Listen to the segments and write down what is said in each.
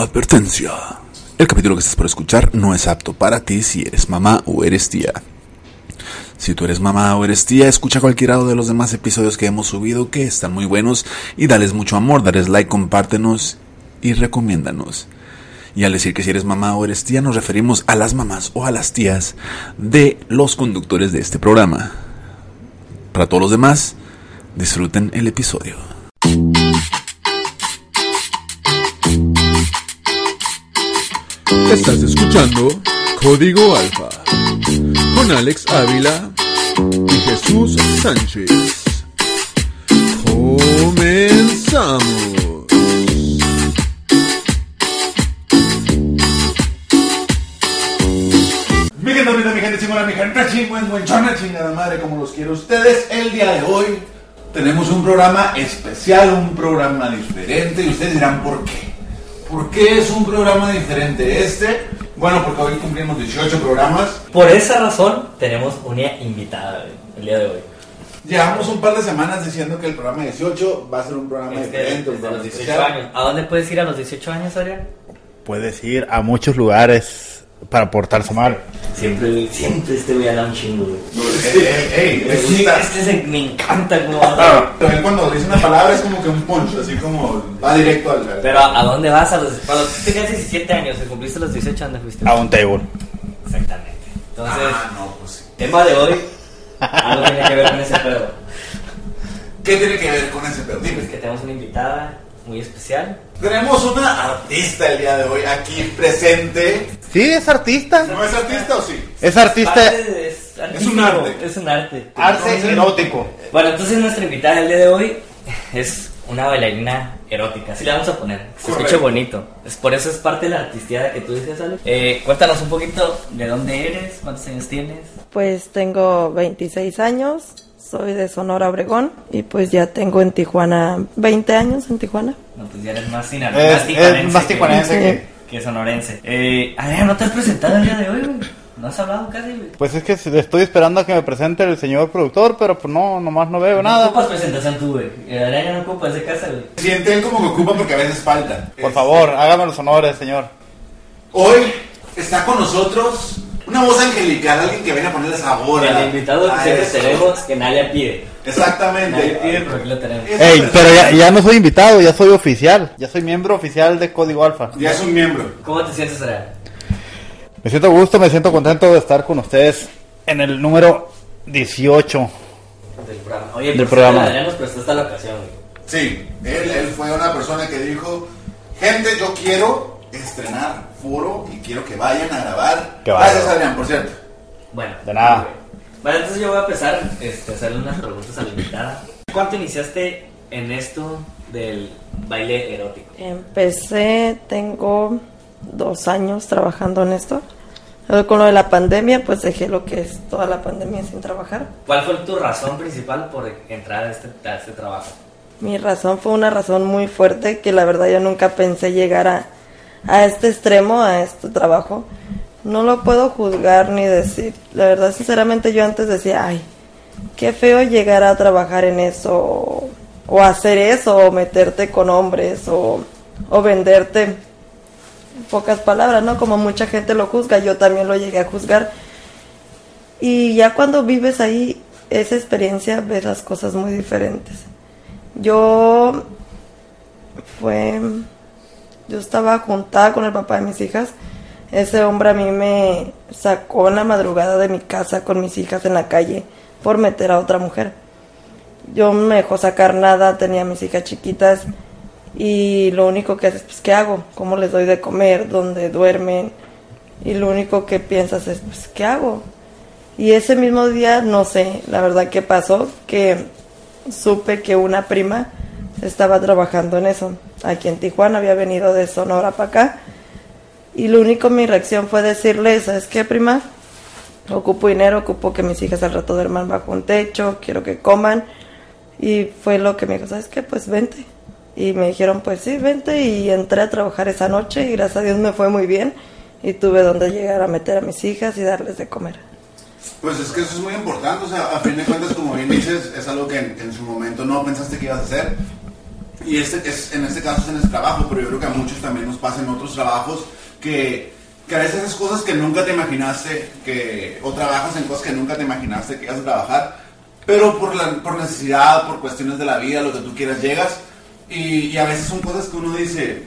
Advertencia. El capítulo que estás por escuchar no es apto para ti si eres mamá o eres tía. Si tú eres mamá o eres tía, escucha cualquiera de los demás episodios que hemos subido que están muy buenos y dales mucho amor, dales like, compártenos y recomiéndanos. Y al decir que si eres mamá o eres tía nos referimos a las mamás o a las tías de los conductores de este programa. Para todos los demás, disfruten el episodio. Estás escuchando Código Alfa con Alex Ávila y Jesús Sánchez. Comenzamos. Mi gente mi gente chingona, mi gente chingüenchona, chingada madre, como los quiero ustedes. El día de hoy tenemos un programa especial, un programa diferente. Y ustedes dirán, ¿por qué? ¿Por qué es un programa diferente este? Bueno, porque hoy cumplimos 18 programas. Por esa razón tenemos una invitada el día de hoy. Llevamos un par de semanas diciendo que el programa 18 va a ser un programa Es que diferente, un programa los 18 especial. años. ¿A dónde puedes ir a los 18 años, Adrián? Puedes ir a muchos lugares para portarse mal. Siempre, siempre este güey habla un chingo, güey. Ey, ey, Sí, este se- me encanta habla. Pero él cuando dice una palabra es como que un punch, así como va directo al... Pero ¿a dónde vas? A los, cuando tú tenías 17 años y cumpliste los 18, ¿a dónde fuiste? A un table. Exactamente. Entonces, Ah, no, pues sí. tema de hoy, algo tiene que ver con ese pedo. ¿Qué tiene que ver con ese pedo? Dime. Es que tenemos una invitada muy especial. Tenemos una artista el día de hoy aquí presente. Sí, es artista. ¿No es artista o sí? Es artista. Es, Es un arte. Es un arte. Arte erótico. Bueno, entonces nuestra invitada el día de hoy es una bailarina erótica. Así le vamos a poner. Se escucha bonito. Es por eso es parte de la artistiada que tú decías, Ale. Eh, cuéntanos un poquito de dónde eres, cuántos años tienes. Pues tengo 26 años, soy de Sonora Obregón y pues ya tengo en Tijuana 20 años en Tijuana. No, pues ya eres más, sina- Es- más tijuanense es más que- tijuanense que- que sonorense. Eh, a ver, ¿no te has presentado el día de hoy, güey? No has hablado casi, güey. Pues es que estoy esperando a que me presente el señor productor, pero pues no, nomás no veo No nada. ocupas presentación tú, güey. El Adrián no ocupa ese casa, güey. Siente él como que ocupa porque a veces falta. Por favor, hágame los honores, señor. Hoy está con nosotros una voz angelical, alguien que viene a ponerle sabor a- El invitado que a siempre esto. tenemos que nadie pide. Nadie Exactamente. pide, pero aquí lo tenemos. Ey, pero ya, ya no soy invitado, ya soy oficial. Ya soy miembro oficial de Código Alfa. ya es un miembro. ¿Cómo te sientes, Adrián? Me siento a gusto, me siento contento de estar con ustedes en el número 18. Del programa. Oye, Del programa. Adrián nos prestó esta locación, güey. Sí, él, él fue una persona que dijo, gente, yo quiero estrenar foro y quiero que vayan a grabar. Qué Gracias, bárbaro. Adrián, por cierto. Bueno. De nada. Bueno, entonces yo voy a empezar este, a hacerle unas preguntas a la invitada. ¿Cuánto iniciaste en esto del baile erótico? Empecé, tengo dos años trabajando en esto. Con lo de la pandemia, pues dejé lo que es toda la pandemia sin trabajar. ¿Cuál fue tu razón principal por entrar a este, a este trabajo? Mi razón fue una razón muy fuerte que la verdad yo nunca pensé llegar a, a este extremo, a este trabajo. No lo puedo juzgar ni decir. La verdad, sinceramente, yo antes decía, ay, qué feo llegar a trabajar en eso, o, hacer eso, o meterte con hombres, o, o venderte. En pocas palabras, ¿no? Como mucha gente lo juzga, yo también lo llegué a juzgar. Y ya cuando vives ahí, esa experiencia, ves las cosas muy diferentes. Yo fue yo estaba juntada con el papá de mis hijas. Ese hombre a mí me sacó en la madrugada de mi casa con mis hijas en la calle por meter a otra mujer. Yo no me dejó sacar nada, tenía mis hijas chiquitas y lo único que haces, pues, ¿qué hago? ¿Cómo les doy de comer? ¿Dónde duermen? Y lo único que piensas es, pues, ¿qué hago? Y ese mismo día, no sé, la verdad que pasó, que supe que una prima estaba trabajando en eso. Aquí en Tijuana había venido de Sonora para acá. Y lo único mi reacción fue decirle, ¿sabes qué, prima? Ocupo dinero, ocupo que mis hijas al rato duerman bajo un techo, quiero que coman. Y fue lo que me dijo, ¿sabes qué? Pues vente. Y me dijeron, pues sí, vente. Y entré a trabajar esa noche y gracias a Dios me fue muy bien. Y tuve donde llegar a meter a mis hijas y darles de comer. Pues es que eso es muy importante, o sea, a fin de cuentas, como bien dices, es algo que en, que en su momento no pensaste que ibas a hacer. Y este es, en este caso es en este trabajo, pero yo creo que a muchos también nos pasa en otros trabajos que, que a veces haces cosas que nunca te imaginaste, que, o trabajas en cosas que nunca te imaginaste que ibas a trabajar, pero por, por necesidad, por cuestiones de la vida, lo que tú quieras, llegas y, y a veces son cosas que uno dice,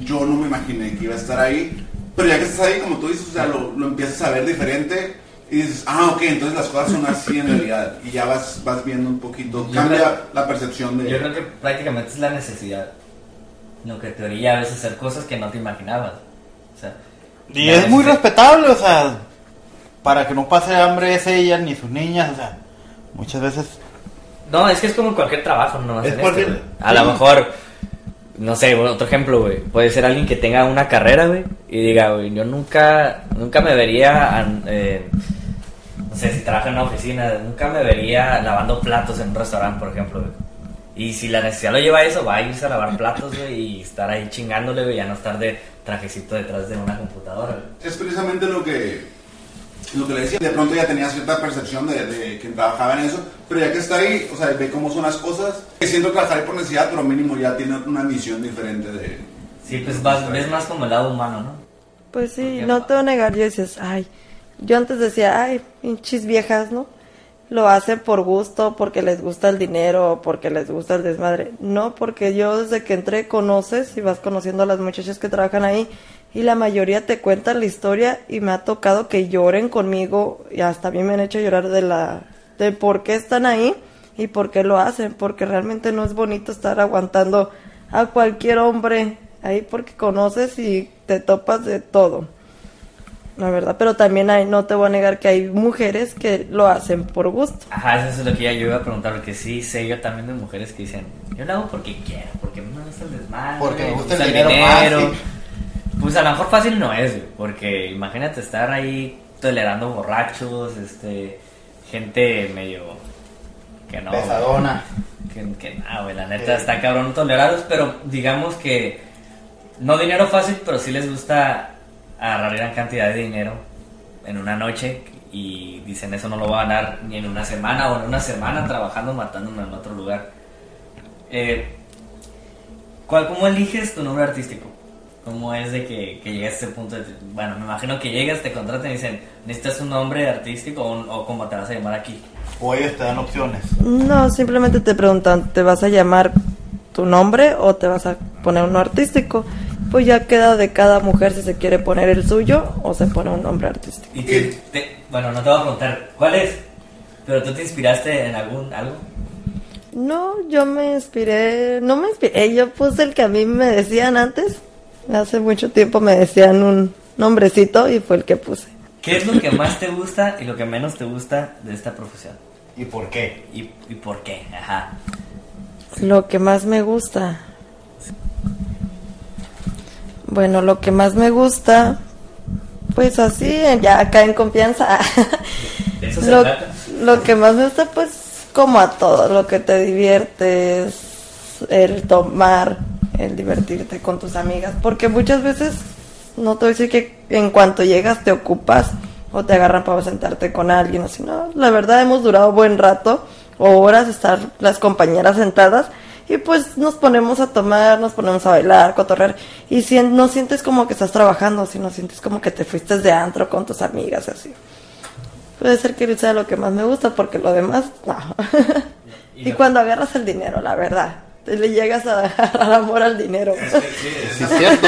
yo no me imaginé que iba a estar ahí, pero ya que estás ahí, como tú dices, o sea, lo, lo empiezas a ver diferente y dices, ah, ok, entonces las cosas son así en realidad. Y ya vas, vas viendo un poquito, Yo cambia creo- la percepción de... Yo creo que prácticamente es la necesidad. Lo que te orilla a veces hacer cosas que no te imaginabas. O sea, Y es muy respetable, o sea, para que no pase hambre es ella ni sus niñas, o sea, muchas veces No, es que es como en cualquier trabajo, no Es es cualquier- güey. A lo mejor, no sé, bueno, otro ejemplo, güey. Puede ser alguien que tenga una carrera, güey, y diga, güey, yo nunca, nunca me vería, eh, no sé, si trabaja en una oficina, nunca me vería lavando platos en un restaurante, por ejemplo, güey. Y si la necesidad lo lleva a eso, va a irse a lavar platos, güey, y estar ahí chingándole, güey, ya no estar de trajecito detrás de una computadora, güey. Es precisamente lo que, lo que le decía. De pronto ya tenía cierta percepción de, de quien trabajaba en eso, pero ya que está ahí, o sea, ve cómo son las cosas. Siento trabajar ahí por necesidad, pero mínimo ya tiene una visión diferente de... Sí, pues vas, ves más como el lado humano, ¿no? Pues sí, Porque- no te voy a negar, yo dices, ay, yo antes decía, ay, pinches viejas, ¿no? Lo hacen por gusto, porque les gusta el dinero, porque les gusta el desmadre. No, porque yo desde que entré conoces y vas conociendo a las muchachas que trabajan ahí y la mayoría te cuentan la historia y me ha tocado que lloren conmigo y hasta a mí me han hecho llorar de la de por qué están ahí y por qué lo hacen, porque realmente no es bonito estar aguantando a cualquier hombre ahí porque conoces y te topas de todo. La verdad, pero también hay, no te voy a negar que hay mujeres que lo hacen por gusto. Ajá, eso es lo que ya yo iba a preguntar, porque sí sé yo también de mujeres que dicen, yo lo hago porque quiero, porque me gusta el desmadre, Porque me me gusta el dinero fácil. Pues a lo mejor fácil no es, güey, porque imagínate estar ahí tolerando borrachos, este, gente medio que no. güey. pesadona. Que, que no, güey, la neta Eh. está cabrón tolerados, pero digamos que no dinero fácil, pero sí les gusta agarrar gran cantidad de dinero en una noche y dicen eso no lo va a ganar ni en una semana o en una semana trabajando matándome en otro lugar. Eh, ¿cuál, ¿Cómo eliges tu nombre artístico? ¿Cómo es de que, que llegas a ese punto? De, bueno, me imagino que llegas, te contratan y dicen, ¿necesitas un nombre artístico o, un- o cómo te vas a llamar aquí? O ellos te dan opciones. No, simplemente te preguntan, ¿te vas a llamar tu nombre o te vas a poner uno artístico? Pues ya queda de cada mujer si se quiere poner el suyo o se pone un nombre artístico. Y te- te- bueno, no te voy a preguntar cuál es, pero tú te inspiraste en algún algo. No, yo me inspiré, no me inspiré, yo puse el que a mí me decían antes. Hace mucho tiempo me decían un nombrecito y fue el que puse. ¿Qué es lo que más te gusta y lo que menos te gusta de esta profesión? ¿Y por qué? ¿Y, y por qué? Ajá. Lo que más me gusta. Bueno, lo que más me gusta, pues así, ya acá en confianza. ¿De eso se lo, trata? lo que más me gusta, pues como a todo, lo que te diviertes, el tomar, el divertirte con tus amigas, porque muchas veces, no te voy a decir que en cuanto llegas te ocupas o te agarran para sentarte con alguien, así, no, la verdad hemos durado buen rato, o horas estar las compañeras sentadas, y pues nos ponemos a tomar, nos ponemos a bailar, cotorrear, y si, no sientes como que estás trabajando, sino sientes como que te fuiste de antro con tus amigas, así. Puede ser que sea lo que más me gusta, porque lo demás, no. Y y cuando agarras el dinero, la verdad, te le llegas a agarrar amor al dinero. Es que sí, es Sí, es cierto.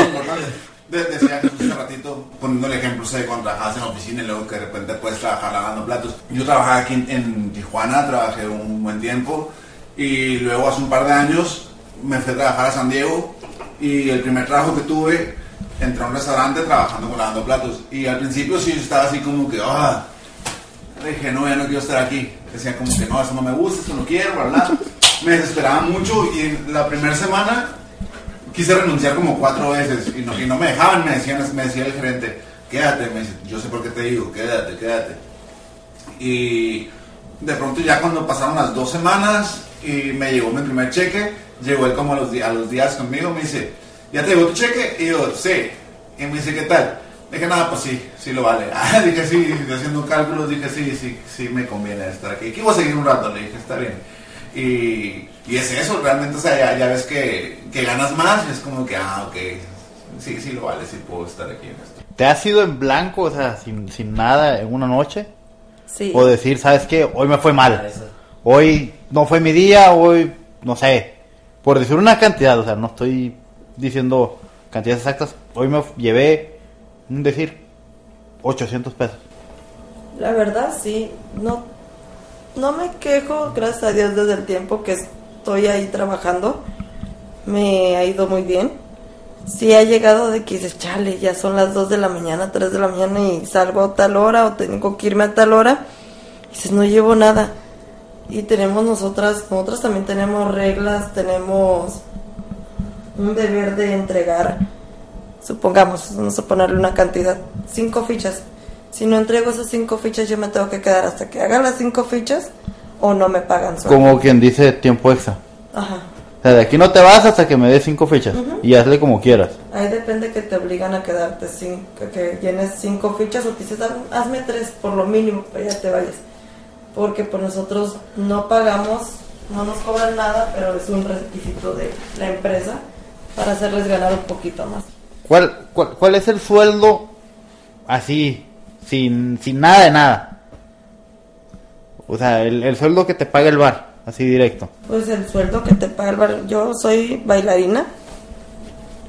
De- decía Jesús hace ratito, poniendo el ejemplo, sé, cuando trabajas en oficina y luego que de repente puedes trabajar lavando platos. Yo trabajaba aquí en, en Tijuana, trabajé un buen tiempo y luego hace un par de años me fui a trabajar a San Diego y el primer trabajo que tuve entré a un restaurante trabajando con lavando platos y al principio sí estaba así como que, ah, dije, no, ya no quiero estar aquí. Decía como que no, eso no me gusta, eso no quiero, bla, bla. Me desesperaba mucho y la primera semana quise renunciar como cuatro veces y no, y no me dejaban, me, decían, me decía el gerente, quédate, me dice, yo sé por qué te digo, quédate, quédate. Y de pronto ya cuando pasaron las dos semanas y me llegó mi primer cheque, llegó él como a los, a los días conmigo, me dice, ¿ya te llegó tu cheque? Y yo, sí. Y me dice, ¿qué tal? Dije, nada, pues sí, sí lo vale. Ah, dije, sí, haciendo cálculos, dije, sí, sí, sí me conviene estar aquí. Aquí voy a seguir un rato, le dije, está bien. Y, y es eso, realmente, o sea, ya, ya ves que, que ganas más y es como que, ah, ok, sí, sí lo vale, sí puedo estar aquí en esto. ¿Te has ido en blanco, o sea, sin, sin nada en una noche? Sí. O decir, ¿sabes qué? Hoy me fue mal. Hoy no fue mi día, hoy, no sé. Por decir una cantidad, o sea, no estoy diciendo cantidades exactas. Hoy me llevé, decir, 800 pesos. La verdad, sí. No, no me quejo, gracias a Dios, desde el tiempo que estoy ahí trabajando. Me ha ido muy bien. Sí ha llegado de que dices, chale, ya son las 2 de la mañana, 3 de la mañana y salgo a tal hora o tengo que irme a tal hora. Dices, no llevo nada. Y tenemos nosotras, nosotras también tenemos reglas, tenemos un deber de entregar, supongamos, vamos a ponerle una cantidad, cinco fichas. Si no entrego esas cinco fichas, yo me tengo que quedar hasta que haga las cinco fichas o no me pagan. Como quien dice tiempo extra. Ajá. O sea, de aquí no te vas hasta que me des cinco fichas. Y hazle como quieras. Ahí depende que te obligan a quedarte cinco, que llenes cinco fichas o te dices, "Haz- hazme tres por lo mínimo, pero ya te vayas. Porque pues nosotros no pagamos, no nos cobran nada, pero es un requisito de la empresa para hacerles ganar un poquito más. ¿Cuál, cuál, cuál es el sueldo así, sin, sin nada de nada? O sea, el, el sueldo que te paga el bar, así directo. Pues el sueldo que te paga el bar, yo soy bailarina.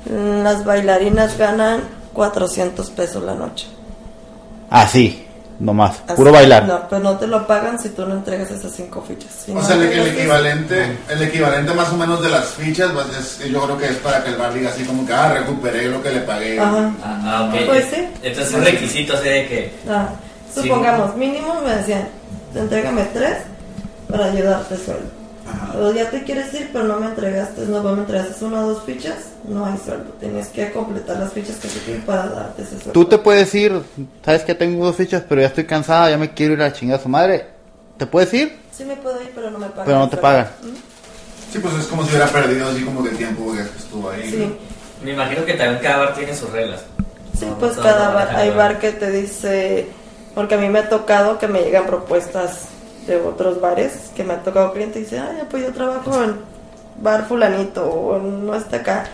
Las bailarinas ganan 400 pesos la noche. Así, nomás, Así- puro bailar. No, pues no te lo pagan si tú no entregas esas cinco fichas. Si O no sea, el, equivalente, el equivalente más o menos de las fichas, pues es- yo creo que es para que el bar diga así como que, ah, recuperé lo que le pagué. Ajá. Ah, ah, ok. Pues sí. Entonces un requisito así de que Ah, Sí. supongamos, mínimo me decían, entrégame tres para ayudarte sueldo. Ajá. O ya te quieres ir, pero no me entregaste, no me entregaste una o dos fichas, no hay sueldo. Tienes que completar las fichas que se tienen para darte ese sueldo. Tú te puedes ir, sabes que tengo dos fichas, pero ya estoy cansada, ya me quiero ir a chingar a su madre. ¿Te puedes ir? Sí me puedo ir, pero no me pagan. Pero no te pagan. ¿Mm? Sí, pues es como si hubiera perdido así como que el tiempo que estuvo ahí. Sí. me imagino que también cada bar tiene sus reglas. Sí, No, pues cada bar, hay bar que te dice, porque a mí me ha tocado que me llegan propuestas de otros bares, que me ha tocado cliente y dice, ay, pues yo trabajo en bar fulanito o no está acá.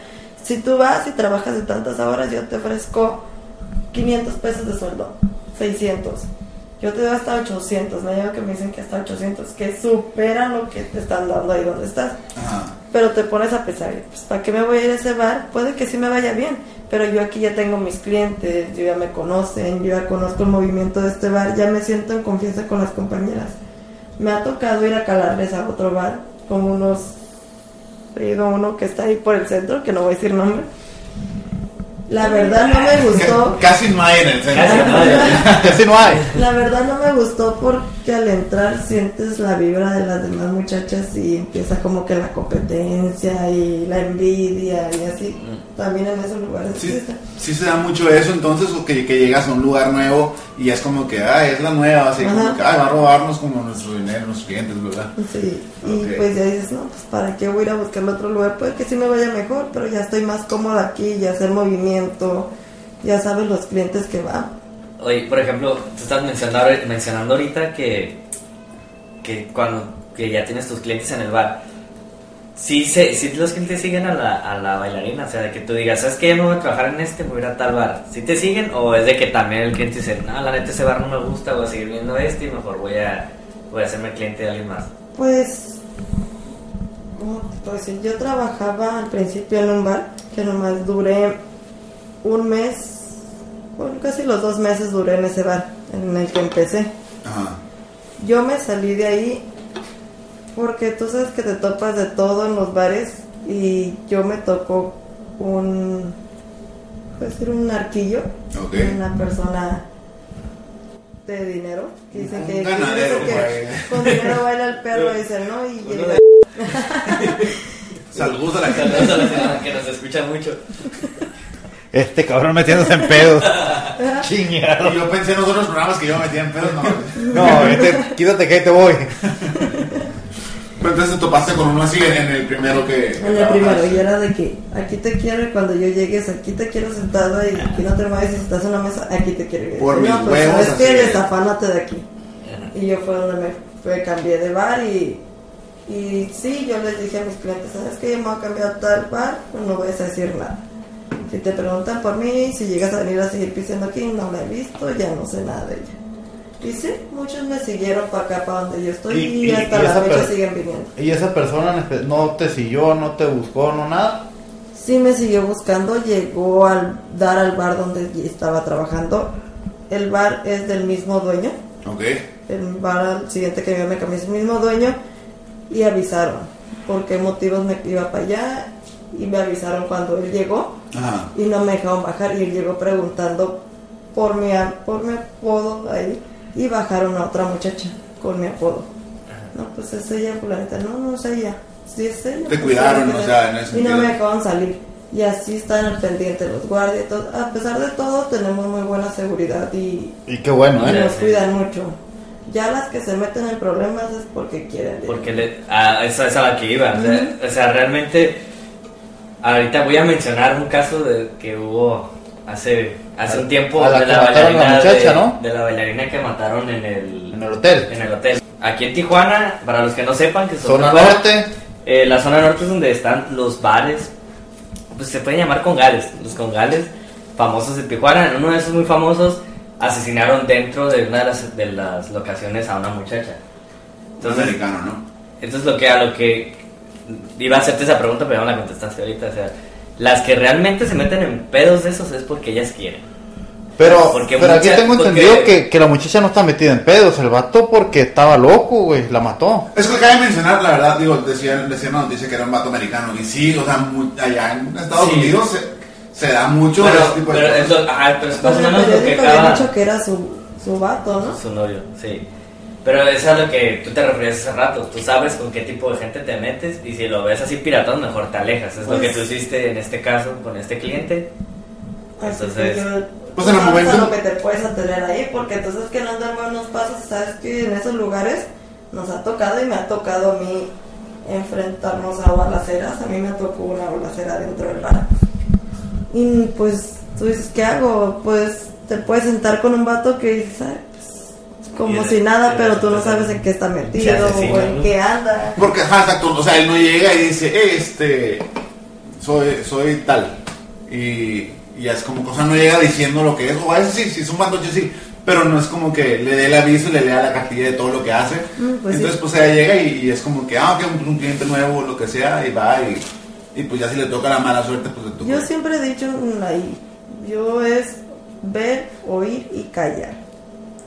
Si tú vas y trabajas de tantas horas, yo te ofrezco 500 pesos de sueldo, 600. Yo te doy hasta 800, me lleva que me dicen que hasta 800, que supera lo que te están dando ahí donde estás Ajá. pero te pones a pensar, pues, ¿para qué me voy a ir a ese bar? Puede que sí me vaya bien, pero yo aquí ya tengo mis clientes, yo ya me conocen, yo ya conozco el movimiento de este bar, ya me siento en confianza con las compañeras. Me ha tocado ir a calarles a otro bar, como unos, he ido a uno que está ahí por el centro, que no voy a decir nombre. La verdad no me gustó. Casi no hay en el centro. Casi no hay. Así no hay. La verdad no me gustó porque al entrar sientes la vibra de las demás muchachas y empieza como que la competencia y la envidia y así. También en esos lugares. Sí, se da mucho eso, entonces, o que, que llegas a un lugar nuevo y es como que, ah, es la nueva, así como que, ay, va a robarnos como nuestro dinero, nuestros clientes, ¿verdad? Sí, y pues ya dices, no, pues para qué voy a ir a buscar otro lugar, puede que sí me vaya mejor, pero ya estoy más cómoda aquí, ya sé el movimiento, ya sabes los clientes que van. Oye, por ejemplo, tú estás mencionando, mencionando ahorita que, que cuando que ya tienes tus clientes en el bar, sí, se, sí los clientes siguen a la, a la bailarina, o sea, de que tú digas, ¿sabes qué? Yo no voy a trabajar en este, voy a ir a tal bar. ¿Sí te siguen? ¿O es de que también el cliente dice, no, la neta ese bar no me gusta, voy a seguir viendo este y mejor voy a, voy a hacerme cliente de alguien más? Pues, ¿cómo? Yo trabajaba al principio en un bar que nomás duré un mes, bueno, casi los dos meses duré en ese bar en el que empecé. Ajá. Yo me salí de ahí porque tú sabes que te topas de todo en los bares y yo me tocó un, puedo decir, un arquillo, Ok. una persona de dinero. que que, ganadero, que con dinero baila el perro, dicen, ¿no? Y Saludos a la gente. Que nos escucha mucho. Este cabrón metiéndose en pedos. Chingado. Y yo pensé en los otros programas que yo me metía en pedos, no. No, vete, quítate que ahí te voy. Pero entonces te topaste con uno así en, en el primero que. En el primero, y era de que aquí te quiero y cuando yo llegues, aquí te quiero sentada y aquí no te mueves y si estás en una mesa, aquí te quiero. Por mis no, pues huevos, sabes que es. desafánate de aquí. Y yo fue donde me fue, cambié de bar y Y sí, yo les dije a mis clientes, ¿sabes qué? Yo me voy a cambiar a tal bar, pues no voy a decir nada. Si te preguntan por mí, si llegas a venir a seguir pisando aquí, no la he visto, ya no sé nada de ella. Y sí, muchos me siguieron para acá, para donde yo estoy, y, hasta y la fecha siguen viniendo. Y esa persona no te siguió, no te buscó, no nada. Sí me siguió buscando, llegó al dar al bar donde estaba trabajando. El bar es del mismo dueño. Ok. El bar al siguiente que yo me cambié es el mismo dueño. Y avisaron por qué motivos me iba para allá. Y me avisaron cuando él llegó. Ajá. Y no me dejaron bajar. Y él llegó preguntando por mi, por mi apodo ahí. Y bajaron a otra muchacha con mi apodo. No, pues es ella, fulanita. No, no es ella. Sí es ella. Te pues, cuidaron, o sea, en ese Y no me dejaban salir. Y así están al pendiente los guardias. todo. A pesar de todo, tenemos muy buena seguridad y, Y qué bueno, y ¿eh? nos cuidan mucho. Ya las que se meten en problemas es porque quieren. Porque le, a, esa es a la que iba. O sea, o sea, realmente, ahorita voy a mencionar un caso de que hubo hace, hace un tiempo a la de la mataron a la bailarina muchacha, de, ¿no? de la bailarina que mataron en el, En el hotel. en el hotel. Aquí en Tijuana, para los que no sepan, que son Zona fuera, norte. eh, la zona norte es donde están los bares, pues se pueden llamar congales, los congales famosos de Tijuana. En uno de esos muy famosos asesinaron dentro de una de las, de las locaciones a una muchacha. Un Entonces, americano, ¿no? entonces lo que a lo que iba a hacerte esa pregunta, pero ya me la contestaste ahorita. O sea, las que realmente se meten en pedos de esos es porque ellas quieren. Pero, Porque pero aquí mucha- tengo porque- entendido que, que la muchacha no está metida en pedos. El vato porque estaba loco, güey. La mató. Es que cabe mencionar, la verdad, digo, decía, decía una noticia que era un vato americano. Y sí, o sea, mu- allá en Estados Sí. Unidos se, se da mucho Pero, ese tipo de pero es cosas. lo- ajá, pero es Pues más o en el menos lo que acaba dicho que era su, su vato, ¿no? su novio, sí. Pero eso es a lo que tú te referías hace rato. Tú sabes con qué tipo de gente te metes y si lo ves así piratón, mejor te alejas. Es lo que Pues- tú hiciste en este caso con este cliente. Así Entonces, yo, pues en el momento- a lo que te puedes atener ahí, porque entonces que no andan buenos pasos, sabes que en esos lugares nos ha tocado y me ha tocado a mí enfrentarnos a balaceras. A mí me tocó una balacera dentro del bar. Y pues tú dices, ¿qué hago? Pues te puedes sentar con un vato que dices, "Ay, pues, como si nada, pero tú no sabes en qué está metido o en ¿no? qué anda. Porque, ajá, exacto, o sea, él no llega y dice, "Eh, este, soy, soy tal. Y, y ya es como cosa, no llega diciendo lo que es, o a veces sí, si es un bandoche sí, pero no es como que le dé el aviso y le lea la cartilla de todo lo que hace. Mm, pues Entonces, sí. pues ella llega y, y es como que, ah, que un, un cliente nuevo, lo que sea, y va y, y pues ya si le toca la mala suerte, pues le toca. Yo siempre he dicho mm, ahí, yo es ver, oír y callar.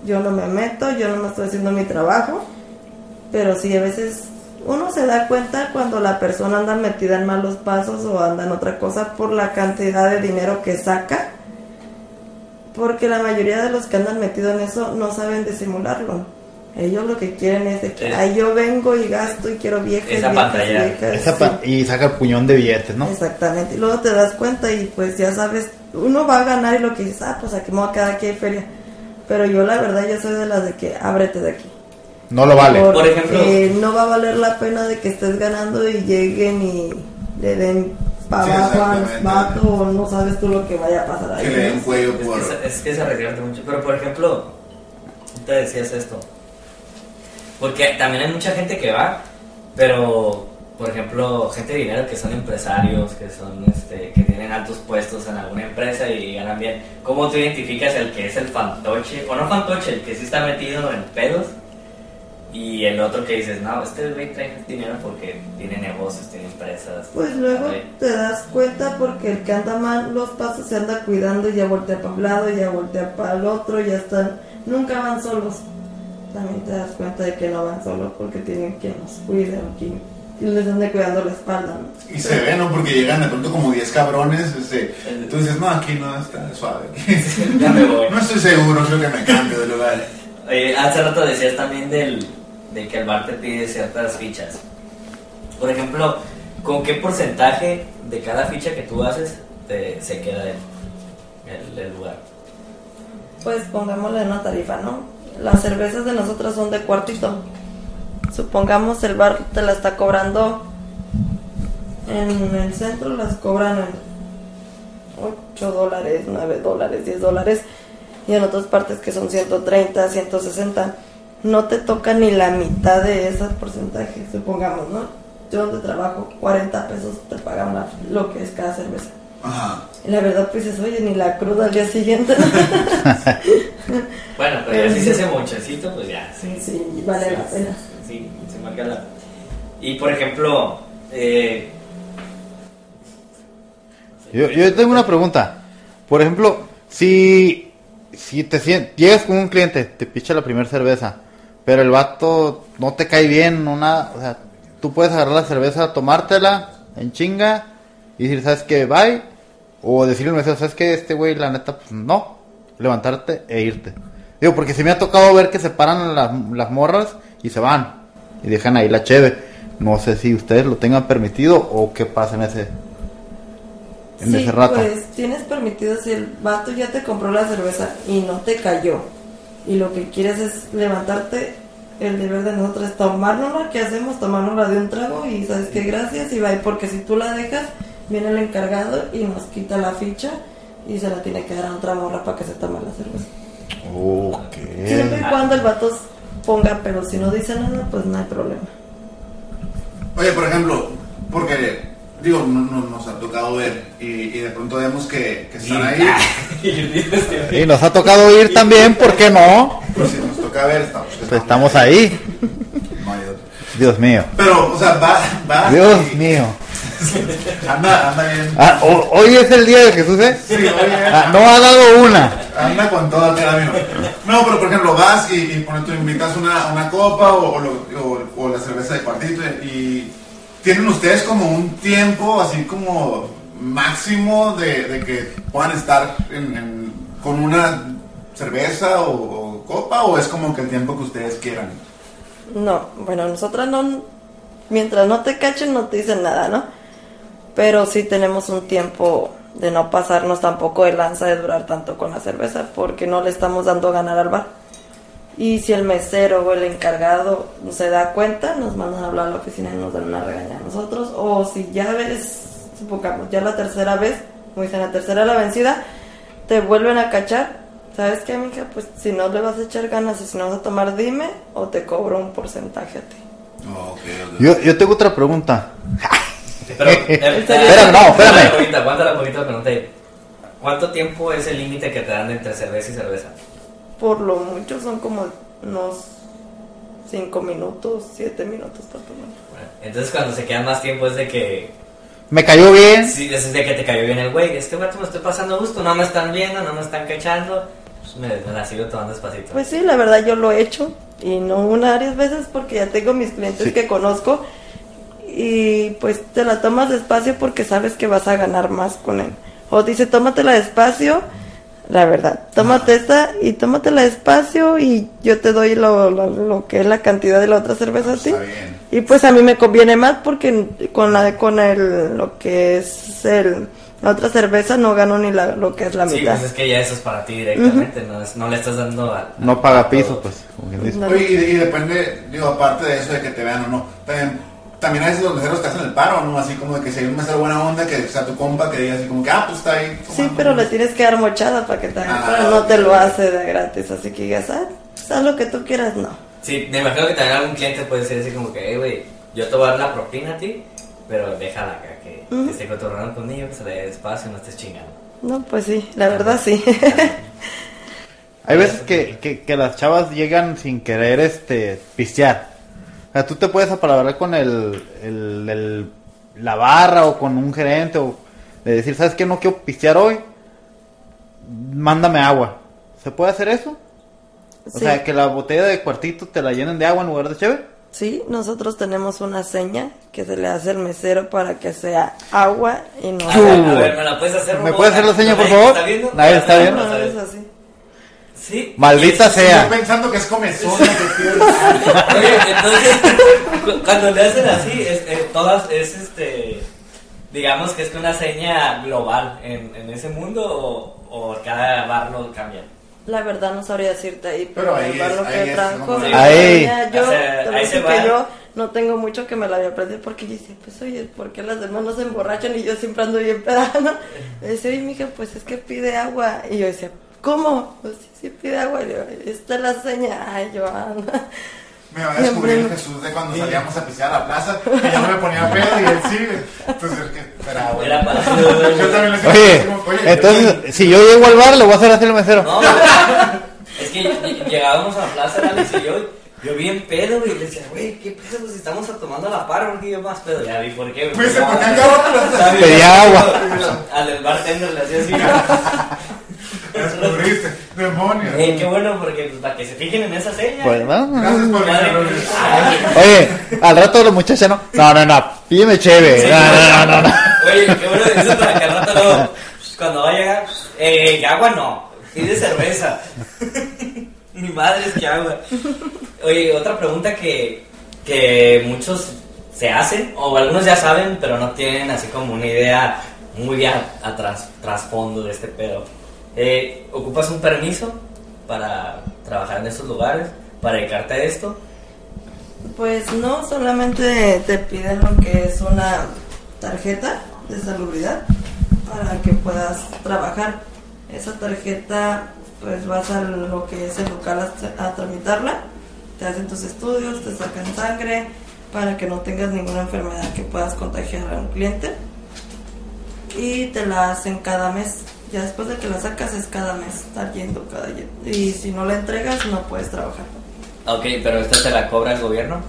Yo no me meto, yo no me estoy haciendo mi trabajo, pero sí a veces uno se da cuenta cuando la persona anda metida en malos pasos o anda en otra cosa por la cantidad de dinero que saca, porque la mayoría de los que andan metidos en eso no saben disimularlo. Ellos lo que quieren es de que, Es- ay, yo vengo y gasto y quiero viejas, Esa viejas, pantalla. viejas", Esa sí. pa- y saca el puñón de billetes, ¿no? Exactamente, y luego te das cuenta y pues ya sabes, uno va a ganar y lo que dices, ah, pues aquí me voy a quedar aquí hay feria. Pero yo la verdad yo soy de las de que ábrete de aquí. No lo vale. Por ejemplo- Porque no va a valer la pena de que estés ganando y lleguen y le den para Sí, abajo al vato o no sabes tú lo que vaya a pasar ahí. que le den cuello Es por... que, se- es que se revierte mucho. Pero por ejemplo, tú te decías esto. Porque también hay mucha gente que va, pero por ejemplo, gente de dinero que son empresarios, que son este, que tienen altos puestos en alguna empresa y ganan bien. ¿Cómo tú identificas el que es el fantoche? O no fantoche, el que sí está metido en pedos. Y el otro que dices, no, este güey trae dinero porque tiene negocios, tiene empresas. Pues luego te das cuenta porque el que anda mal los pasos se anda cuidando, ya voltea para un lado, ya voltea para el otro, ya están, nunca van solos. También te das cuenta de que no van solos porque tienen quien los cuide o quien les ande cuidando la espalda. ¿no? Y se ve, ¿no? Porque llegan de pronto como 10 cabrones, este, tú dices, no, aquí no está suave. Ya me voy. no estoy seguro, creo que me cambio de lugar. Oye, hace rato decías también del, de que el bar te pide ciertas fichas. Por ejemplo, ¿con qué porcentaje de cada ficha que tú haces te- se queda el, el- el lugar? Pues pongámosle una tarifa, ¿no? Las cervezas de nosotras son de cuartito. Supongamos el bar te la está cobrando en el centro, las cobran en 8 dólares, 9 dólares, 10 dólares. Y en otras partes que son 130, 160. no te toca ni la mitad de ese porcentaje, supongamos, ¿no? Yo donde trabajo, 40 pesos te pagan la- lo que es cada cerveza. Ajá. Y la verdad, pues dices, oye, ni la cruda al día siguiente. Bueno, pero ya si se hace muchecito, pues ya. Sí, sí, vale la pena. Sí, Y por ejemplo, eh, Yo, yo tengo una pregunta. Por ejemplo, si, si te sien- llegas con un cliente, te picha la primera cerveza, pero el vato no te cae bien, nada, o sea, tú puedes agarrar la cerveza, tomártela en chinga y decir, ¿sabes qué? Bye. O decirle al mesero, ¿sabes qué? Este güey, la neta, pues no. Levantarte e irte. Digo, porque si me ha tocado ver que se paran las, las morras y se van. Y dejan ahí la cheve. No sé si ustedes lo tengan permitido o qué pasa en ese, en sí, ese rato. pues tienes permitido si el vato ya te compró la cerveza y no te cayó y lo que quieres es levantarte, el deber de nosotros es tomárnosla, ¿qué hacemos? Tomárnosla de un trago y sabes que gracias y bye, porque si tú la dejas, viene el encargado y nos quita la ficha y se la tiene que dar a otra morra para que se tome la cerveza. Ok. Siempre y cuando el vato ponga, pero si no dice nada, pues no hay problema. Oye, por ejemplo, porque, digo, no, no- nos ha tocado ver y, y de pronto vemos que, que están ahí. Y nos ha tocado ir también, ¿por qué no? Pues si nos toca ver, estamos, Pues estamos ahí. No hay otro. Dios mío. Pero, o sea, va, va. Dios y mío. Anda, anda bien. Ah, ho- hoy es el día de Jesús, ¿eh? Sí, oye, Ah, no ha dado una. anda con todo el camino. No, pero por ejemplo, vas y, y por ejemplo, invitas una, una copa o, o lo- o- o la cerveza de cuartito y tienen ustedes como un tiempo así como máximo de, de que puedan estar en- en- con una cerveza o, o copa o es como que el tiempo que ustedes quieran. No, bueno, nosotras no, mientras no te cachen no te dicen nada, ¿no? Pero sí tenemos un tiempo de no pasarnos tampoco de lanza de durar tanto con la cerveza porque no le estamos dando a ganar al bar. Y si el mesero o el encargado se da cuenta, nos mandan a hablar a la oficina y nos dan una regaña a nosotros. O si ya ves, supongamos, ya la tercera vez, como dicen, la tercera la vencida, te vuelven a cachar. ¿Sabes qué, mija? Pues si no le vas a echar ganas y si no vas a tomar, dime o te cobro un porcentaje a ti. Yo, yo tengo otra pregunta. Pero, Espérame, no, espérame. Poquito, aguántala poquito la pregunta. ¿Cuánto tiempo es el límite que te dan entre cerveza y cerveza? Por lo mucho son como unos 5 minutos, 7 minutos para tomar. Bueno, entonces cuando se queda más tiempo es de que... Me cayó bien. Sí, es de que te cayó bien el güey. Este vato me estoy pasando gusto, no me están viendo, no me están cachando. Pues me, me la sigo tomando despacito. Pues sí, la verdad yo lo he hecho y no una varias veces porque ya tengo mis clientes Sí. que conozco y pues te la tomas despacio porque sabes que vas a ganar más con él. O dice, tómatela despacio, la verdad, tómate esta y tómatela despacio y yo te doy lo, lo, lo que es la cantidad de la otra cerveza a ti. Está bien. Y pues a mí me conviene más porque con la con el lo que es el la otra cerveza no gano ni la, lo que es la Sí, mitad. pues es que ya eso es para ti directamente, no, es- no le estás dando al... No paga piso, pues. como quien dice. No. Oye, y, y depende, digo, aparte de eso de que te vean o no, también, también a veces los meseros te hacen el paro, ¿no? Así como de que si hay un mesero buena onda, que sea tu compa, que diga así como que, ah, pues está ahí. Sí, pero le tienes que dar mochada para que te Ah, pero no te lo hace de gratis, así que digas, ah, pues haz lo que tú quieras, no. Sí, me imagino que también algún cliente puede decir así como que, hey, güey, yo te voy a dar la propina a ti, pero déjala acá, que, que Ujú. esté cotorreando conmigo, que se le dé despacio, no estés chingando. No, pues sí, la verdad sí. Hay veces que, que, que las chavas llegan sin querer este pistear. O sea, tú te puedes apalabrar con el, el, el- la barra o con un gerente o de decir, ¿sabes qué? No quiero pistear hoy. Mándame agua. ¿Se puede hacer eso? O Sí. sea, que la botella de cuartito te la llenen de agua en lugar de cheve. Sí, nosotros tenemos una seña que se le hace al mesero para que sea agua y no A ver, a ver, ¿me la puedes hacer? ¿Me puedes hacer la seña, por ¿Nadie favor? ¿Está viendo? Nadie está ¿Nadie viendo. No, está es así. Sí. Maldita sea. Yo pensando que es comezón, Oye, entonces, cu- cuando le hacen así, es, eh, todas es este. Digamos que es una seña global en, en ese mundo o, o cada bar lo cambia. La verdad no sabría decirte ahí, Pero pero, ahí es- lo ahí que es, seña, Yo, O sea, te ahí se que yo no tengo mucho que me la había aprendido porque yo decía, pues oye, ¿por qué las demás no se emborrachan y yo siempre ando bien pedana? Y decía, oye, mija, pues es que pide agua. Y yo decía, ¿cómo? Pues sí, sí pide agua. Y yo, esta es la seña. Ay, Joana. Me va a descubrir el Jesús de cuando salíamos a pisear a la plaza, que yo no me ponía pedo y él sí. Entonces, es que esperaba, güey. Era Yo también le decía, Oye, como, oye, entonces, si yo llego al bar, le voy a hacer así al mesero. No, es que ll- llegábamos a la plaza, Alex y yo, yo bien pedo, güey, y le decía, güey, ¿qué pedo? Pues estamos tomando a la par, porque yo más pedo. Ya vi por qué, güey. Pues, ¿por qué Ya, acabó con las- ya vi, Pedía agua. Al bartender le hacía así. Descubriste, demonios. Eh, qué bueno, porque pues, para que se fijen en esa seña. Pues, ¿no? Gracias por Madre Oye, al rato la muchacha no. No, no, no. Pídeme cheve. Sí. No, no, no, no. Oye, qué bueno eso para que al rato luego, pues, cuando va a llegar, eh, agua no, pide cerveza. Mi madre es que agua. Oye, otra pregunta que, que muchos se hacen, o algunos ya saben, pero no tienen así como una idea muy a- atrás, trasfondo de este pedo. Eh, ¿Ocupas un permiso para trabajar en estos lugares, para dedicarte a esto? Pues no, solamente te piden lo que es una tarjeta de salubridad para que puedas trabajar. Esa tarjeta, pues vas a lo que es el local a, a tramitarla, te hacen tus estudios, te sacan sangre para que no tengas ninguna enfermedad que puedas contagiar a un cliente y te la hacen cada mes. Ya después de que la sacas es cada mes, estar yendo cada día. Y si no la entregas no puedes trabajar. Ok, pero esta te la cobra el gobierno,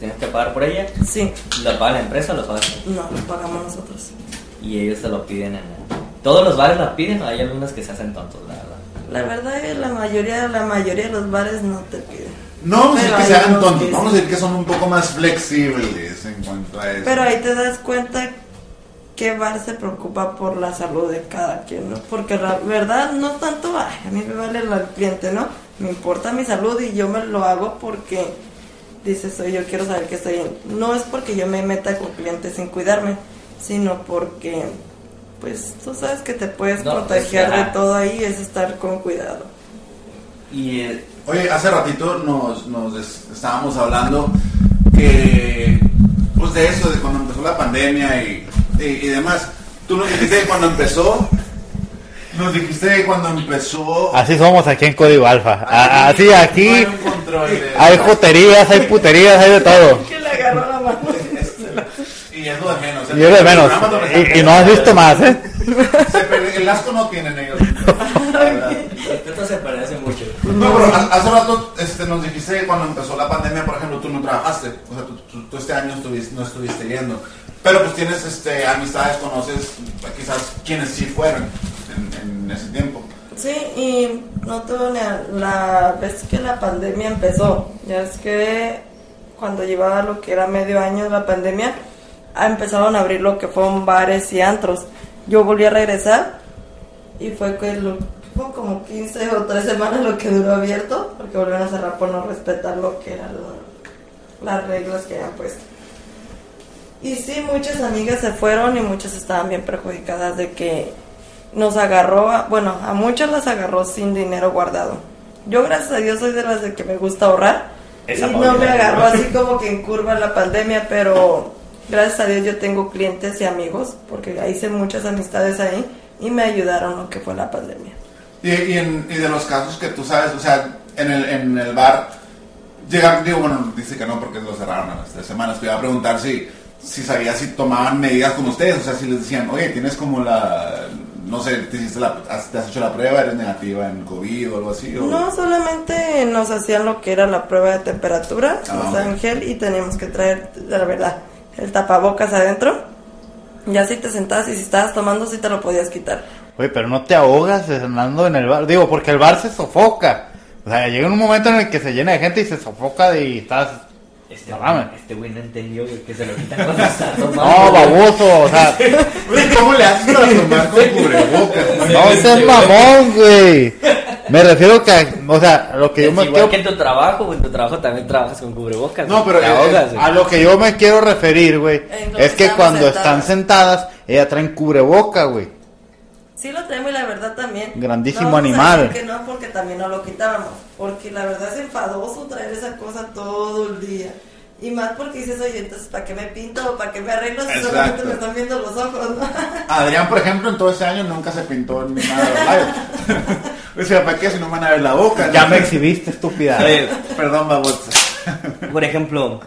tienes que pagar por ella. Sí, ¿La paga la empresa o lo pagas no, lo pagamos nosotros. Y ellos te lo piden en ¿Todos los bares la piden o hay algunos que se hacen tontos, la verdad? La verdad es la mayoría, la mayoría de los bares no te piden. No vamos a decir que se hagan tontos, vamos a decir que son un poco más flexibles en cuanto a eso. Pero ahí te das cuenta qué bar se preocupa por la salud de cada quien, ¿no? Porque la verdad no tanto, ay, a mí me vale el cliente, ¿no? Me importa mi salud y yo me lo hago porque dices, oye, yo quiero saber que estoy bien. No es porque yo me meta con clientes sin cuidarme, sino porque, pues, tú sabes que te puedes No, pues, de todo ahí, es estar con cuidado. Y eh, Oye, hace ratito nos, nos es- estábamos hablando que, pues de eso, de cuando empezó la pandemia y, y, y demás. Tú nos dijiste que cuando empezó, nos dijiste que cuando empezó... Así somos aquí en Código Alfa. Así aquí no hay un control de- hay joterías, hay puterías, hay de todo. Mano. Y es lo de menos. Y es de menos. Y, y no has visto más, ¿eh? el asco no tienen ellos. esto se parece mucho. No, pero ha- hace rato este, nos dijiste que cuando empezó la pandemia, por ejemplo, tú no trabajaste. O sea, tú, tú- tú este año estuviste- no estuviste yendo. Pero pues tienes este, amistades, conoces quizás quienes sí fueron en, en ese tiempo. Sí, y no tuve ni a- la vez que la pandemia empezó, ya es que cuando llevaba lo que era medio año de la pandemia, ah, empezaron a abrir lo que fueron bares y antros. Yo volví a regresar y fue que lo, fue como 15 o 3 semanas lo que duró abierto, porque volvieron a cerrar por no respetar lo que eran las reglas que habían puesto. Y sí, muchas amigas se fueron y muchas estaban bien perjudicadas de que nos agarró, a- bueno, a muchas las agarró sin dinero guardado. Yo, gracias a Dios, soy de las de que me gusta ahorrar. Esa y no me agarró así como que en curva la pandemia, pero gracias a Dios yo tengo clientes y amigos, porque hice muchas amistades ahí y me ayudaron lo que fue la pandemia. Y, y, en- y de los casos que tú sabes, o sea, en el, en el bar, llegaron, digo, bueno, dice que no porque lo cerraron a las tres semanas, te iba a preguntar si, si sabías si tomaban medidas con ustedes, o sea, si les decían, oye, tienes como la, no sé, te, hiciste la, has- te has hecho la prueba, eres negativa en COVID o algo así, o... No, solamente nos hacían lo que era la prueba de temperatura, Ah, nos ok. daban gel y teníamos que traer, la verdad, el tapabocas adentro. Ya si te sentabas y si estabas tomando, sí te lo podías quitar. Oye, pero no te ahogas andando en el bar. Digo, porque el bar se sofoca. O sea, llega un momento en el que se llena de gente y se sofoca y estás... Este No este güey no entendió que se lo quitan cuando está tomando. No, baboso, o sea... ¿cómo le haces para tomar con cubrebocas? No seas mamón, güey. Me refiero que, o sea, lo que yo Es me igual quiero... que en tu trabajo, güey, en tu trabajo también trabajas con cubrebocas. No, pero eh, ahogas, eh. A lo que yo me quiero referir, güey, es que cuando están sentadas. sentadas, ellas traen cubreboca, güey. Sí lo traemos y la verdad también. Grandísimo No animal. que no, porque también no lo quitábamos. Porque la verdad es enfadoso traer esa cosa todo el día. Y más porque dices, oye, entonces, ¿para qué me pinto o para qué me arreglo si Exacto. solamente me están viendo los ojos? ¿no? Adrián, por ejemplo, en todo ese año nunca se pintó ni nada de los labios. O sea, ¿para qué si no me van a ver la boca? Ya me exhibiste, estúpida. Oye, Perdón, babosa. por ejemplo,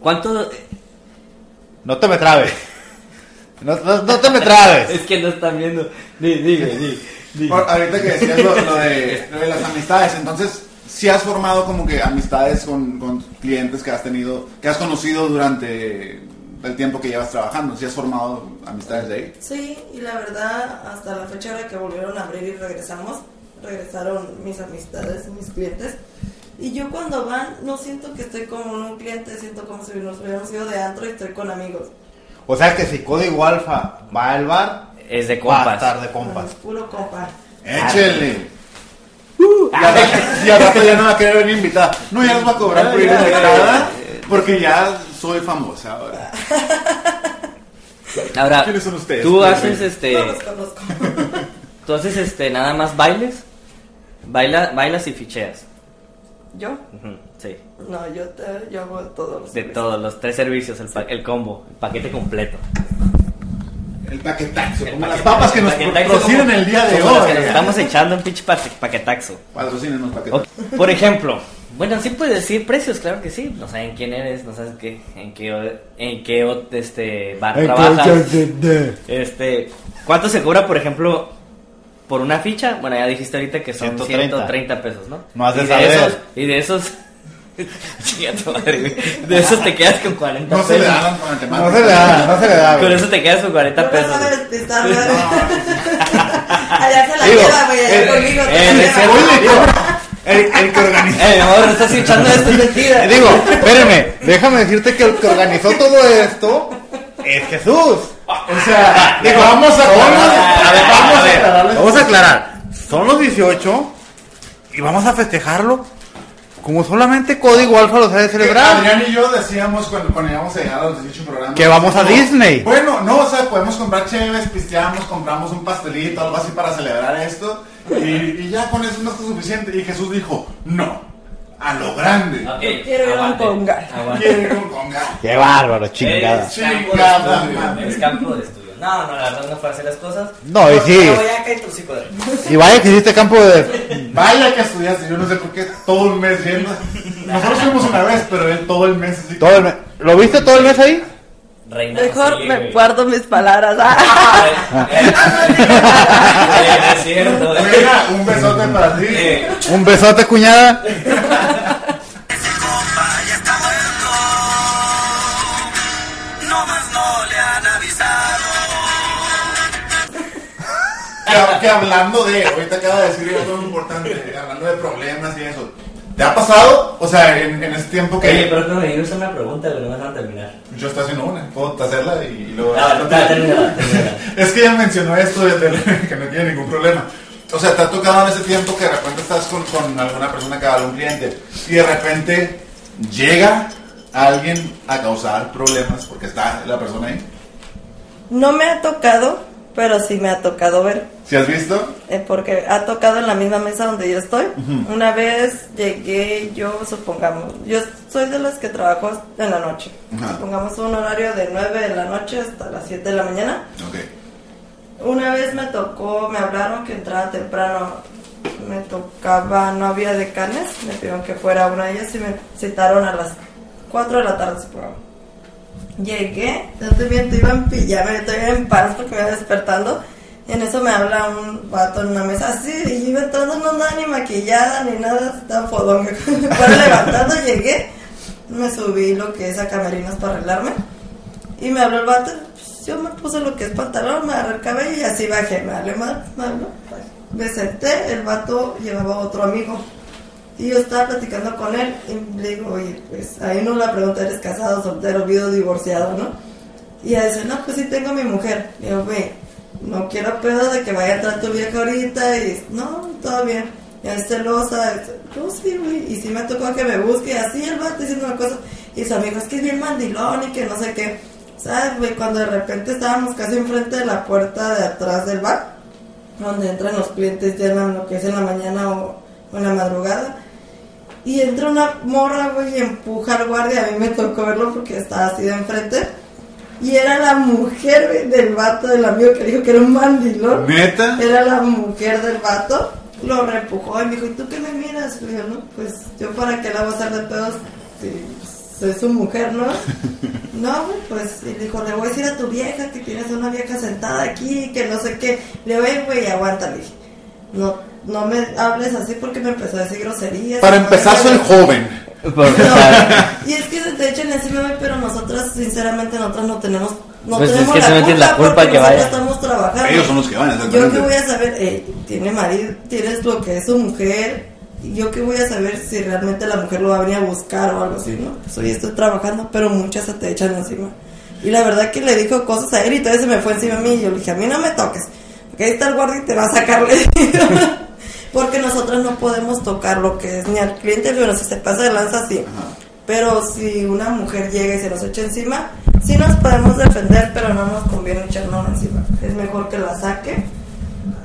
¿cuánto? No te me trabes. No, no, no te me trabes. Es que no están viendo. Di, di, di. Por- Ahorita que decías lo, lo de, lo de las amistades, entonces, si has formado como que amistades con, con clientes que has tenido, que has conocido durante el tiempo que llevas trabajando, si has formado amistades de ahí. Sí, y la verdad, hasta la fecha ahora que volvieron a abrir y regresamos, regresaron mis amistades, mis clientes. Y yo cuando van, no siento que estoy como un cliente, siento como si nos hubiéramos ido de antro y estoy con amigos. O sea que si Código Alfa va al bar, Es de va a compas. estar de compas. Puro compa. Échele. Y al rato- y al rato ya no va a querer venir invitada. No, ya nos va a cobrar por ir invitada, porque ya soy famosa ahora. Ahora, ¿Quiénes son ustedes? tú haces este. No los conozco. Tú haces este, nada más bailes. Baila, bailas y ficheas. ¿Yo? Sí. No, yo, te, yo hago todos los De servicios. todos, los tres servicios, el, pa- el combo, el paquete completo. El paquetaxo, El como las papas que nos paquetaxo patrocinan el día de como las hoy. que nos estamos echando un pinche pa- paquetaxo. Patrocinen los O- paquetes. por ejemplo, bueno, sí puedes decir precios, claro que sí. No saben quién eres, no sabes qué, en qué, en qué este, bar trabajas. Este, ¿cuánto se cobra, por ejemplo, por una ficha? Bueno, ya dijiste ahorita que son 130. 130 pesos, ¿no? No has de y de saber. esos, y de esos, madre, de esos te quedas con 40 No se pesos. le dan con antemano. No se le da, no se le da. Con eso te quedas con 40 No pesos. despistar, ¿verdad? Allá se la Digo, lleva, güey, allá eh, conmigo. se. El, el que organiza. Eh, amor, no estás echando esto es mentira. Digo, espérame, déjame decirte que el que organizó todo esto es Jesús. O sea, digo, vamos a aclarar. Vamos a aclarar, son los 18 y vamos a festejarlo como solamente Código Alfa lo sabe celebrar. Adrián y yo decíamos cuando, cuando íbamos a llegar a los 18 programas Que vamos a Disney. Bueno, no, o sea, podemos comprar chéves, pisteamos, compramos un pastelito, algo así para celebrar esto. Y, y ya con eso no está suficiente. Y Jesús dijo, no, a lo grande. Quiero ir a un conga. Quiere ir con conga. Qué bárbaro, chingada. Es campo de Chingada estudio, No, no, la verdad no fue hacer las cosas. No, y sí. Y vaya que hiciste campo de... Vaya que estudiaste, yo no sé por qué todo un mes yendo. Nosotros fuimos una vez, pero él todo el mes así. Todo el mes. ¿Lo viste todo el mes ahí? Reina. Mejor sí, me güey. guardo mis palabras. Ay, eh, eh, Es cierto. Mira, un besote para ti. Eh, Un besote, cuñada. Que, que hablando de, ahorita acaba de decir algo muy importante, hablando de problemas y eso. ¿Te ha pasado? O sea, en, en ese tiempo que Oye, pero no me digas una pregunta, pero no me dejan terminar. yo estoy haciendo una, puedo hacerla y, y luego... Ah, está, termina. Es que ella mencionó esto de, de- que no tiene ningún problema. O sea, te ha tocado en ese tiempo que de repente estás con, con alguna persona que va algún cliente y de repente llega alguien a causar problemas porque está la persona ahí. No me ha tocado, pero sí me ha tocado ver. ¿Si has visto? eh, porque ha tocado en la misma mesa donde yo estoy. Una vez llegué, yo supongamos, yo soy de las que trabajo en la noche. Ajá. Supongamos un horario de 9 de la noche hasta las 7 de la mañana. Ok. Una vez me tocó, me hablaron que entraba temprano, me tocaba, no había decanes, me pidieron que fuera una de ellas y me citaron a las 4 de la tarde, supongamos. Llegué, no te miento, iba en pijama, yo todavía en paz porque me iba despertando. Y en eso me habla un vato en una mesa así, y yo iba entrando, no andaba ni maquillada ni nada, estaba fodonga. Fuera levantando, llegué, me subí lo que es a camerinos para arreglarme. Y me habló el vato, pues, yo me puse lo que es pantalón, me agarré el cabello y así bajé, me hablé mal, me habló. Me senté, el vato llevaba otro amigo. Y yo estaba platicando con él y le digo, oye, pues ahí no la pregunta, ¿eres casado, soltero, viudo, divorciado, no? Y ella dice, no, pues sí tengo a mi mujer. Y yo, güey, no quiero pedo de que vaya a entrar tu vieja ahorita y no, todo bien. Y es celosa, yo sí, güey. Y sí me tocó que me busque y así el vato diciendo una cosa. Y su amigo es que es bien mandilón y que no sé qué. ¿Sabes, güey? Cuando de repente estábamos casi enfrente de la puerta de atrás del bar, donde entran los clientes, llenan lo que es en la mañana o en la madrugada. Y entra una morra, güey, y empuja al guardia. A mí me tocó verlo porque estaba así de enfrente. Y era la mujer güey, del vato del amigo que dijo que era un mandilón. ¿Neta? Era la mujer del vato. lo reempujó y me dijo, ¿y tú qué me miras? Le dije, no, pues yo para qué la voy a hacer de pedos si soy su mujer, ¿no? No, pues, y le dijo, le voy a decir a tu vieja que tienes una vieja sentada aquí, que no sé qué. Le "Ey, güey, aguanta, le dije. No, no me hables así porque me empezó a decir groserías. Para empezar, soy joven. Y es que se te echan encima, pero nosotras, sinceramente, nosotras no tenemos. No Pues es tenemos que solamente es la culpa porque que nosotros vaya. estamos trabajando. Ellos son los que van, Yo que voy a saber, eh, tiene marido, tienes lo que es su mujer. Y yo que voy a saber si realmente la mujer lo va a venir a buscar o algo así, ¿no? Pues hoy estoy trabajando, pero muchas se te echan encima. Y la verdad que le dijo cosas a él y todavía se me fue encima a mí. Y yo le dije, a mí no me toques. Porque ahí está el guardia y te va a sacar. Porque nosotros no podemos tocar lo que es ni al cliente, pero si se pasa de lanza, sí. Pero si una mujer llega y se nos echa encima, sí nos podemos defender, pero no nos conviene echarnos encima. Es mejor que la saque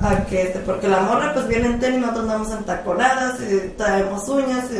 a que este, porque la morra pues viene en tenis, nosotros andamos en taconadas y traemos uñas y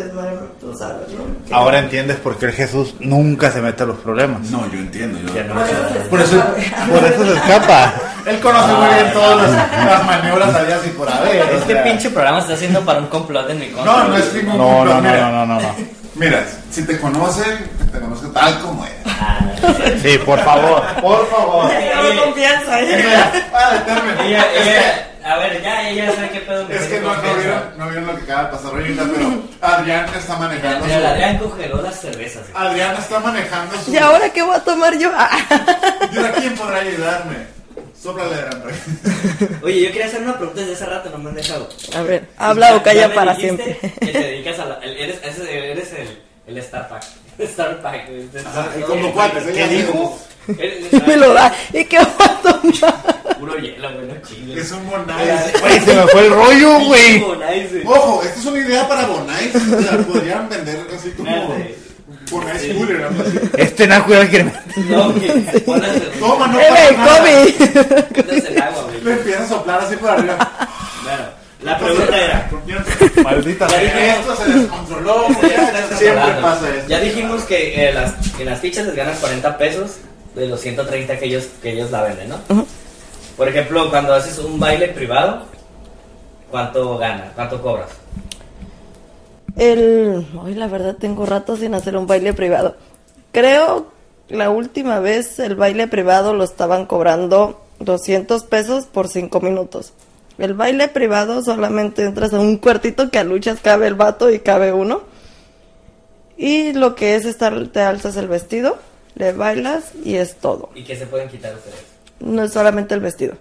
tú sabes, ¿no? Que- ahora entiendes por qué el Jesús nunca se mete a los problemas. No, yo entiendo. Yo... No. Por eso se Por eso- escapa, Por eso se escapa. Él conoce muy bien todas las, maniobras allá y por haber. o Este sea. pinche programa está haciendo para un complot en mi contra. No, no es ningún No, complot, no, no, no, no, no, no. Mira, si te conocen, te conozco tal como eres. Sí, por favor. Por favor. Tengo confianza, ¿eh? Ella, ella, a ver, ya, ella sabe qué pedo. me Es que no, no, vieron, no vieron lo que acaba de pasar ahorita, pero Adrián está manejando Mira, su... Adrián congeló las cervezas. Adrián está manejando su... ¿Y ahora qué voy a tomar yo? ¿Y ahora quién podrá ayudarme? Sóplale, Adrián. Oye, yo quería hacer una pregunta desde hace rato, no me han dejado. A ver, habla o calla para siempre. Que te dedicas a la. el- Eres, eres, eres el, el Star Pack. Star Pack. güey. Ajá, y como cuates, ¿eh? ¿Qué dijo? Y me lo da. ¿Y qué voy a tomar? Puro hielo, güey, no chingues. Es un Bonais. Güey, se me fue el rollo, güey. Pinche Bonais, güey. Ojo, esta es una idea para Bonais. O sea, podrían vender así como... Bonais Cooler, algo así. Este naco era el que me... No, que Toma, no ¡Eh, agua, Le güey. empieza a soplar así por arriba. Bueno, la pregunta era. Maldita Ya dije- Esto se descontroló, Ya Siempre pasa esto. Ya dijimos que eh, las, en las fichas les ganan 40 pesos de los 130 que ellos, que ellos la venden, ¿no? Por ejemplo, cuando haces un baile privado, ¿cuánto ganas? ¿Cuánto cobras? El. Hoy, la verdad, tengo rato sin hacer un baile privado. Creo la última vez el baile privado lo estaban cobrando 200 pesos por 5 minutos. El baile privado solamente entras a un cuartito que a luchas cabe el vato y cabe uno. Y lo que es estar, te alzas el vestido, le bailas y es todo. ¿Y qué se pueden quitar ustedes? No es solamente el vestido.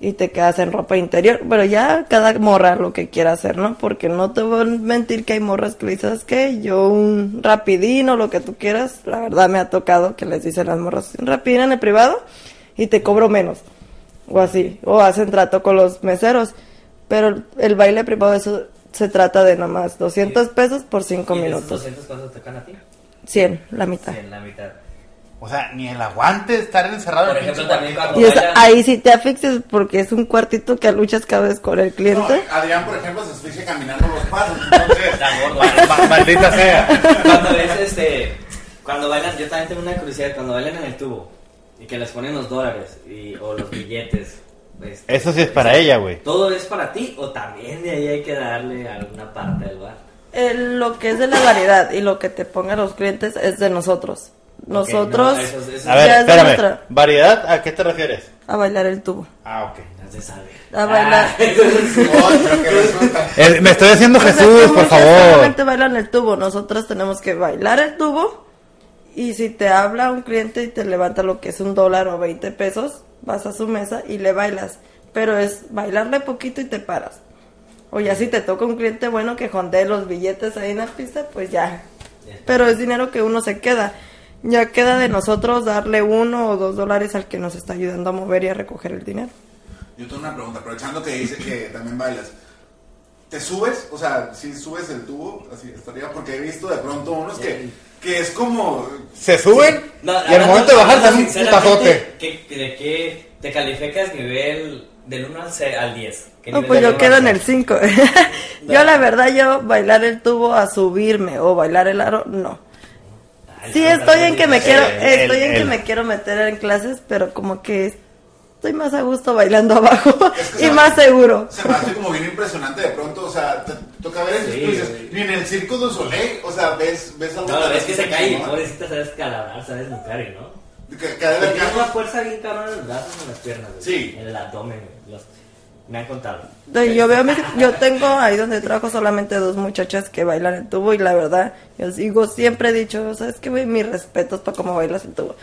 Y te quedas en ropa interior. Pero ya cada morra lo que quiera hacer, ¿no? Porque no te voy a mentir que hay morras que ¿sabes qué? Yo un rapidín o lo que tú quieras. La verdad me ha tocado que les dicen las morras, rapidín en el privado y te cobro menos. O así. O hacen trato con los meseros. Pero el, el baile privado, eso se trata de nomás 200 pesos por 5 ¿Y de esos minutos. 200 cuánto te tocan a ti? 100, la mitad. Sí, en la mitad. O sea, ni el aguante de estar encerrado Por en el ejemplo, también cuando- Y o sea, ahí sí te asfixias porque es un cuartito que a luchas cabes con el cliente. No, Adrián, por ejemplo, se asfixia caminando los pasos. Entonces, gordo. Ma- Maldita sea. cuando es este cuando bailan yo también tengo una curiosidad cuando bailan en el tubo y que les ponen los dólares y, o los billetes este, Eso sí es para ella, güey. todo es para ti o también de ahí hay que darle alguna parte del bar El- lo que es de la variedad y lo que te pongan los clientes es de nosotros. Nosotros no, eso es- eso A es- ver, es espérame. nuestra. ¿Variedad a qué te refieres? a bailar el tubo. Ah, ok. no se sabe A bailar. Ah, resulta. Eh, me estoy haciendo O sea, Jesús, como por que favor. Solamente bailan el tubo. Nosotros tenemos que bailar el tubo. Y si te habla un cliente y te levanta lo que es un dólar o 20 pesos, vas a su mesa y le bailas. Pero es bailarle poquito y te paras. O ya si te toca un cliente bueno que jondee los billetes ahí en la pista, pues ya. Pero es dinero que uno se queda. Ya queda de nosotros darle uno o dos dólares al que nos está ayudando a mover y a recoger el dinero. Yo tengo una pregunta, aprovechando que dice que también bailas. ¿Te subes? O sea, si subes el tubo, así arriba, porque he visto de pronto unos que, que es como... Se suben No, y al momento de bajar se un putazote. ¿qué- ¿De qué te calificas nivel del 1 al, ce- al 10? ¿Qué No, pues yo quedo en el 5. yo la verdad, yo bailar el tubo a subirme o bailar el aro, no. Ay, Sí estoy en que me quiero, el- estoy en que me quiero meter en clases, pero como que estoy más a gusto bailando abajo Es que y más seguro. Se me hace como bien impresionante de pronto, o sea, te, te toca ver eso y Sí, tú dices, ni en el Circo du Soleil, o sea, ves, ves algo No, tan es que se cae y pobrecita sabes calabrar, sabes mucar y no. De Tienes una fuerza bien cabrón en los brazos y en las piernas. güey. Sí. En el abdomen, güey. Los- Me han contado. De- Yo veo, mis- yo tengo ahí donde trabajo solamente dos muchachas que bailan el tubo y la verdad, yo digo, siempre he dicho, sabes que güey, mis respetos para cómo bailas el tubo.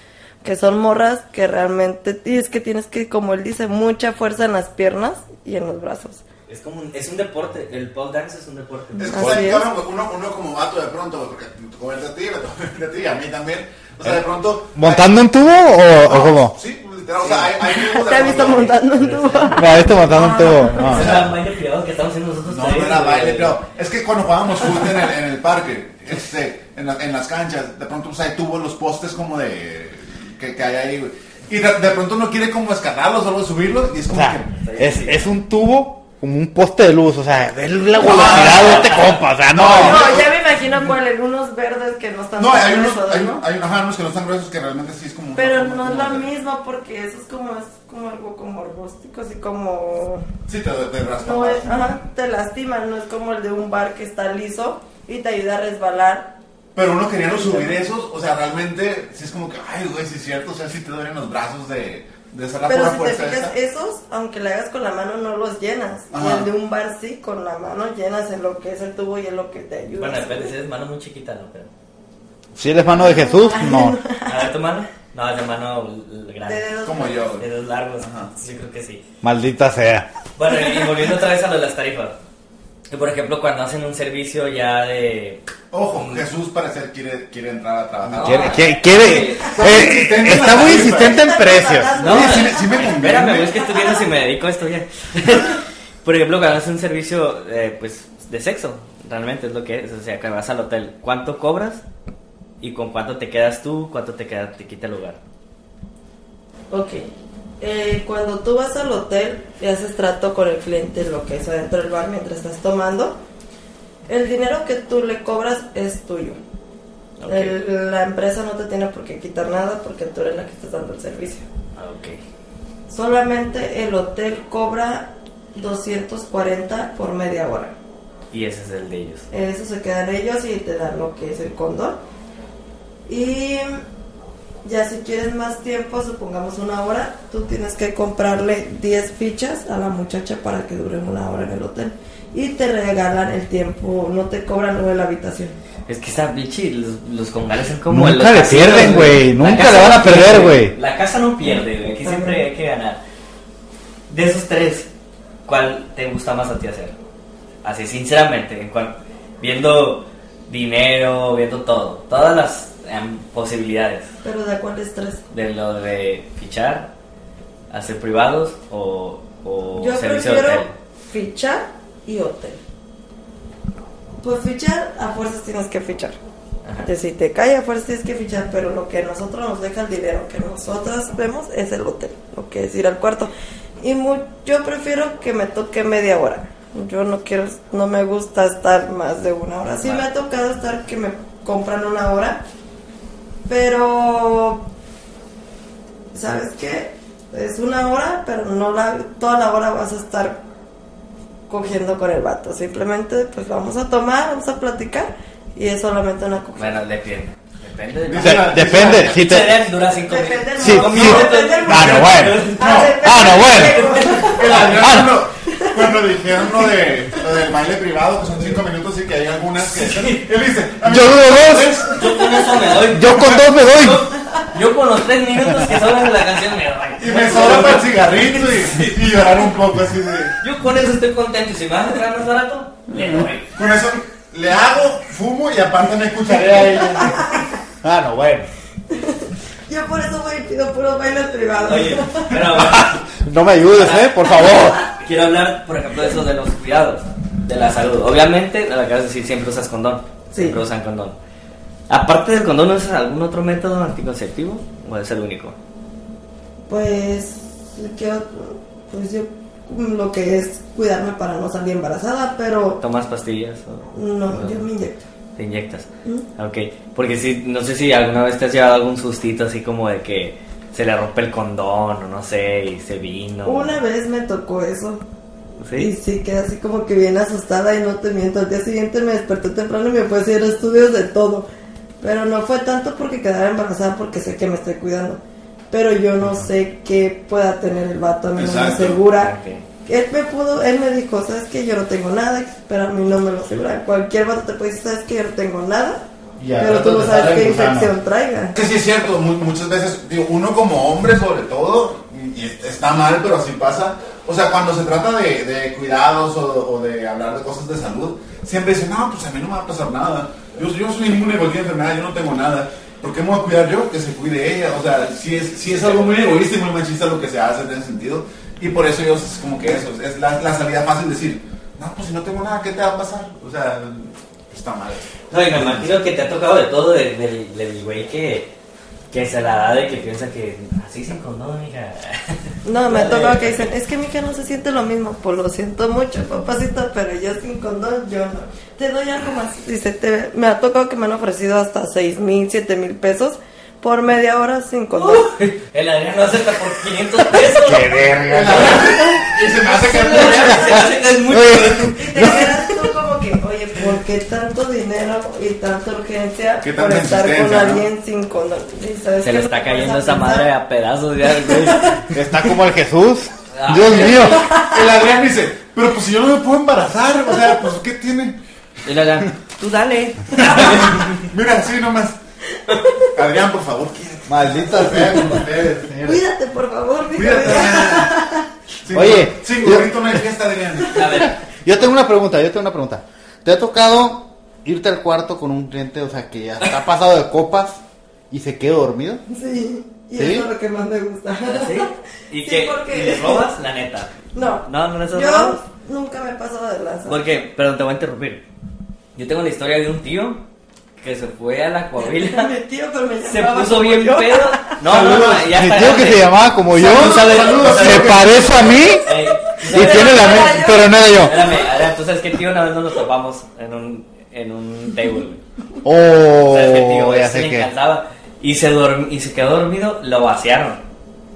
Que son morras que realmente, y es que tienes que, como él dice, mucha fuerza en las piernas y en los brazos. Es como un, es un deporte. El pole dance es un deporte. Es es. cabrón, uno, uno como vato de pronto, porque tocó verte a ti, a ti, a mí también. O sea, de pronto. ¿Montando un tubo o, o cómo? Sí, literal, o sea, hay, hay de Te he visto montando un tubo. Me ha visto montando un tubo. No. Ese era el baile privado que estamos haciendo nosotros. No, no era baile, pero es que cuando jugábamos fútbol en el, en el parque, este, en, la- en las canchas, de pronto, o sea, tuvo los postes como de. Que, que hay ahí, güey. Y de, de pronto uno quiere como escalarlos o algo, subirlos, y es O como sea, que. es, es un tubo como un poste de luz. O sea, ve la velocidad de este compa. O sea, no. No, ya me imagino cuáles, unos verdes que no están No, hay unos, gruesos, hay, ¿no? hay, ajá, unos que no están gruesos que realmente sí es como. Pero no es lo mismo porque eso es como, es como algo como rústico, así como... Sí, te, te raspa No más. es, ajá, te lastima, no es como el de un bar que está liso y te ayuda a resbalar. Pero uno queriendo subir esos, o sea, realmente, sí es como que, ay, güey, sí es cierto, o sea, sí te duelen los brazos de, de hacer la Pero pura si te fuerza fijas, esa. esos, aunque le hagas con la mano, no los llenas. Y Ajá. el de un bar sí, con la mano llenas en lo que es el tubo y en lo que te ayuda. Bueno, depende, si eres mano muy chiquita, no, pero. Si eres mano de Jesús, no. A ver, tu mano. No, es de mano De grande. dedos Como yo, De güey. dedos largos. Ajá. Sí, creo que sí. Maldita sea. Bueno, y volviendo otra vez a lo de las tarifas. Que por ejemplo, cuando hacen un servicio ya de. Ojo, Jesús parecer quiere, quiere entrar a trabajar. Quiere, quiere, quiere- eh, está muy insistente en precios. No, sí me- sí me conviene. espérame, es que estoy viendo si me dedico a esto ya. Por ejemplo, cuando haces un servicio eh, pues, de sexo, realmente es lo que es. O sea, que vas al hotel, ¿cuánto cobras? ¿Y con cuánto te quedas tú? ¿Cuánto te, queda, te quita el lugar? Ok. Eh, cuando tú vas al hotel y haces trato con el cliente, lo que es adentro del bar mientras estás tomando, el dinero que tú le cobras es tuyo. El- la empresa no te tiene por qué quitar nada porque tú eres la que estás dando el servicio. Ah, ok. Solamente el hotel cobra 240 por media hora. Y ese es el de ellos. Eso se quedan ellos y te dan lo que es el condón. Y ya si quieres más tiempo, supongamos una hora, tú tienes que comprarle 10 fichas a la muchacha para que dure una hora en el hotel. Y te regalan el tiempo, no te cobran lo de la habitación. Es que está bichi, los, los congales son como Nunca los le casinos, pierden, güey, nunca le van a perder, güey. La casa no pierde, güey, aquí siempre hay que ganar. De esos tres, ¿cuál te gusta más a ti hacer? Así, sinceramente, en cuan- viendo dinero, viendo todo, todas las posibilidades Pero ¿de cuál es tres? de lo de fichar, hacer privados o, o Yo servicio de prefiero hotel. fichar y hotel. Pues fichar, a fuerzas tienes que fichar. Ajá. Que si te cae a fuerzas tienes que fichar, pero lo que a nosotros nos deja el dinero que nosotras vemos es el hotel, lo que es ir al cuarto. Y mu- yo prefiero que me toque media hora. Yo no quiero, no me gusta estar más de una hora. Sí me ha tocado estar que me compran una hora, pero ¿sabes qué? Es una hora, pero no la, toda la hora vas a estar cogiendo con el vato. Simplemente, pues vamos a tomar, vamos a platicar y es solamente una cogida. Bueno, depende. Depende De- depende, si te... Dura cinco Depende depende Ah, no, bueno. Ah, depende Ah, no, bueno. momento. El Adrián Ah. Cuando dijeron lo, de, lo del baile privado, que son cinco minutos y que hay algunas que... Él dice... Yo duro dos. Yo con eso me doy. Yo con dos me doy. Yo, yo con los tres minutos que sobran de la canción me doy. Y me sobra para el cigarrito y, y llorar un poco así de... Yo con eso estoy contento. Y si me vas a entrar más barato, le doy. Con eso le hago, fumo y aparte me escucharé a ella. Ah, no, bueno. Yo por eso voy y pido puros bailes privados. Oye, pero No me ayudes, eh, por favor. quiero hablar, por ejemplo, de eso de los cuidados, de la salud. Obviamente, lo que vas a decir, siempre usas condón. Sí. Siempre usan condón. Aparte del condón, ¿usas algún otro método anticonceptivo? ¿O es el único? Pues, ¿qué otro? Pues yo lo que es cuidarme para no salir embarazada, pero ¿Tomas pastillas? O... no, yo me inyecto. Te inyectas. ¿Mm? Ok, porque si, no sé si alguna vez te has llevado algún sustito así como de que se le rompe el condón o no sé y se vino. Una vez me tocó eso. Y ¿Sí? sí, quedé así como que bien asustada y no te miento. Al día siguiente me desperté temprano y me fui a hacer estudios de todo. Pero no fue tanto porque quedara embarazada porque sé que me estoy cuidando. Pero yo no sé qué pueda tener el vato, a mí no me asegura. Él me pudo, él me dijo, sabes que yo no tengo nada, pero a mí no me lo asegura. Cualquier vato te puede decir, sabes que yo no tengo nada, pero tú no sabes qué infección traiga. Que sí es cierto, mu- muchas veces, digo, uno como hombre sobre todo, y está mal, pero así pasa. O sea, cuando se trata de, de cuidados o, o de hablar de cosas de salud, siempre dicen, no, pues a mí no me va a pasar nada. Yo, yo soy inmune a cualquier enfermedad, yo no tengo nada. ¿Por qué me voy a cuidar yo? Que se cuide ella. O sea, si es, si es algo muy egoísta y muy machista lo que se hace en ese sentido. Y por eso ellos es como que eso, es la, la salida fácil decir, no, pues si no tengo nada, ¿qué te va a pasar? O sea, está mal. No, y me imagino que te ha tocado de todo del, del, del güey que, que se la da de que piensa que así sin condón, hija. No, me ha tocado que dicen, es que mi hija no se siente lo mismo. Pues lo siento mucho, papacito, pero yo sin condón, yo no. Te doy algo más. Dice, te- me ha tocado que me han ofrecido hasta seis mil, siete mil pesos por media hora sin condón. El Adrián lo acepta por 500 pesos. ¡Qué verga! Y se me hace que es muy Y te quedas tú como que, oye, ¿por qué tanto dinero y tanta urgencia ¿Qué por estar con alguien sin condón? Se le está cayendo esa madre a pedazos ya, güey. Está como el Jesús. Ah. Dios mío. El Adrián dice, pero pues si yo no me puedo embarazar, o sea, pues ¿qué tiene? El Adrián, tú dale. Mira, así nomás. Adrián, por favor, quiere. Maldita sea con ustedes, señores. Cuídate, por favor, dijo. Cuídate. Sin Oye, sin yo- gorrito no hay fiesta, Adrián. A ver, Yo tengo una pregunta, yo tengo una pregunta. ¿Te ha tocado irte al cuarto con un cliente, o sea, que ya está pasado de copas y se quede dormido? Sí, y ¿Sí? eso es lo que más me gusta. ¿sí? ¿Y Sí, que porque- ¿Y le robas? La neta. No, No, no, eso yo nunca me he pasado de lanza. Porque, perdón, te voy a interrumpir. Yo tengo la historia de un tío que se fue a la Coahuila. Mi tío, pero me Se puso bien yo. pedo. No, no, no, ya Mi tío que se llamaba como yo, tú se parece a mí Ey, y tiene la yo. pero no era yo. Espérame, tú sabes que tío una vez nos lo topamos en un, en un table. Oh, ¿Sabes qué tío? ya Ese sé le que. encantaba. Y se, y se quedó dormido, lo vaciaron.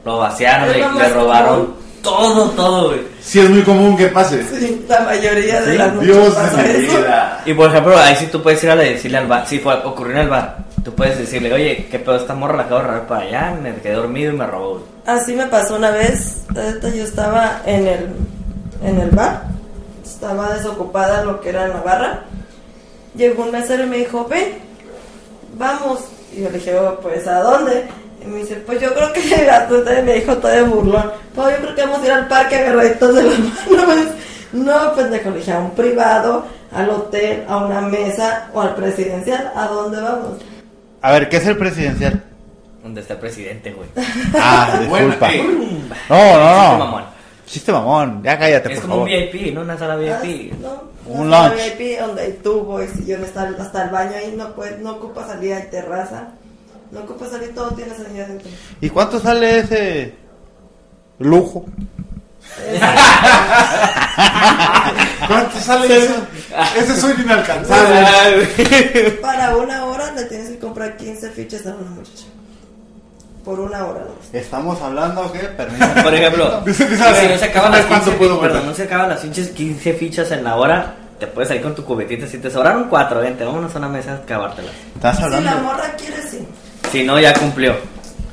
Lo vaciaron, le, le robaron. Todo, todo, güey. Sí, es muy común que pase. Sí, la mayoría de Sí, las Dios pasa de eso. vida. Y por ejemplo, ahí sí tú puedes ir a decirle al bar, si fue, ocurrió en el bar, tú puedes decirle, oye, qué pedo esta morra, la acabo de robar para allá, me quedé dormido y me robó. güey". Así me pasó una vez, yo estaba en el, en el bar, estaba desocupada lo que era en la barra, llegó un mesero y me dijo, ven, vamos, y yo le dije, "Oh, pues, ¿a dónde? Y me dice, pues yo creo que y me dijo todo de burlón, pues yo creo que vamos a ir al parque agarraditos de las manos, no, pendejo, le dije, a un privado, al hotel, a una mesa, o al presidencial, ¿a dónde vamos? A ver, ¿qué es el presidencial? Donde está el presidente, güey. Ah, Bueno, disculpa. eh, No, no, Chiste no. mamón. Chiste mamón, ya cállate, Es por como favor. un VIP, ¿no? Una sala VIP. Ah, no, Un una sala lunch. VIP donde hay tubo y sillón hasta, el- hasta el baño ahí no puede, no ocupa salida de terraza. No ocupa salir, todo tiene salida dentro. ¿Y cuánto sale ese lujo? ¿Cuánto sale eso? Ese sueño inalcanzable. Para una hora le tienes que comprar 15 fichas a una muchacha. Por una hora. ¿no? Estamos hablando, ¿qué? Permítame. Por ejemplo, si no se acaban las ¿cuánto 15, puedo perdón, no se acaban las pinches 15 fichas en la hora, te puedes salir con tu cubetita. Si te sobraron cuatro, vente, vámonos a una mesa a acabártelas. Estás Si la hablando. morra quiere, sí. Si no, ya cumplió.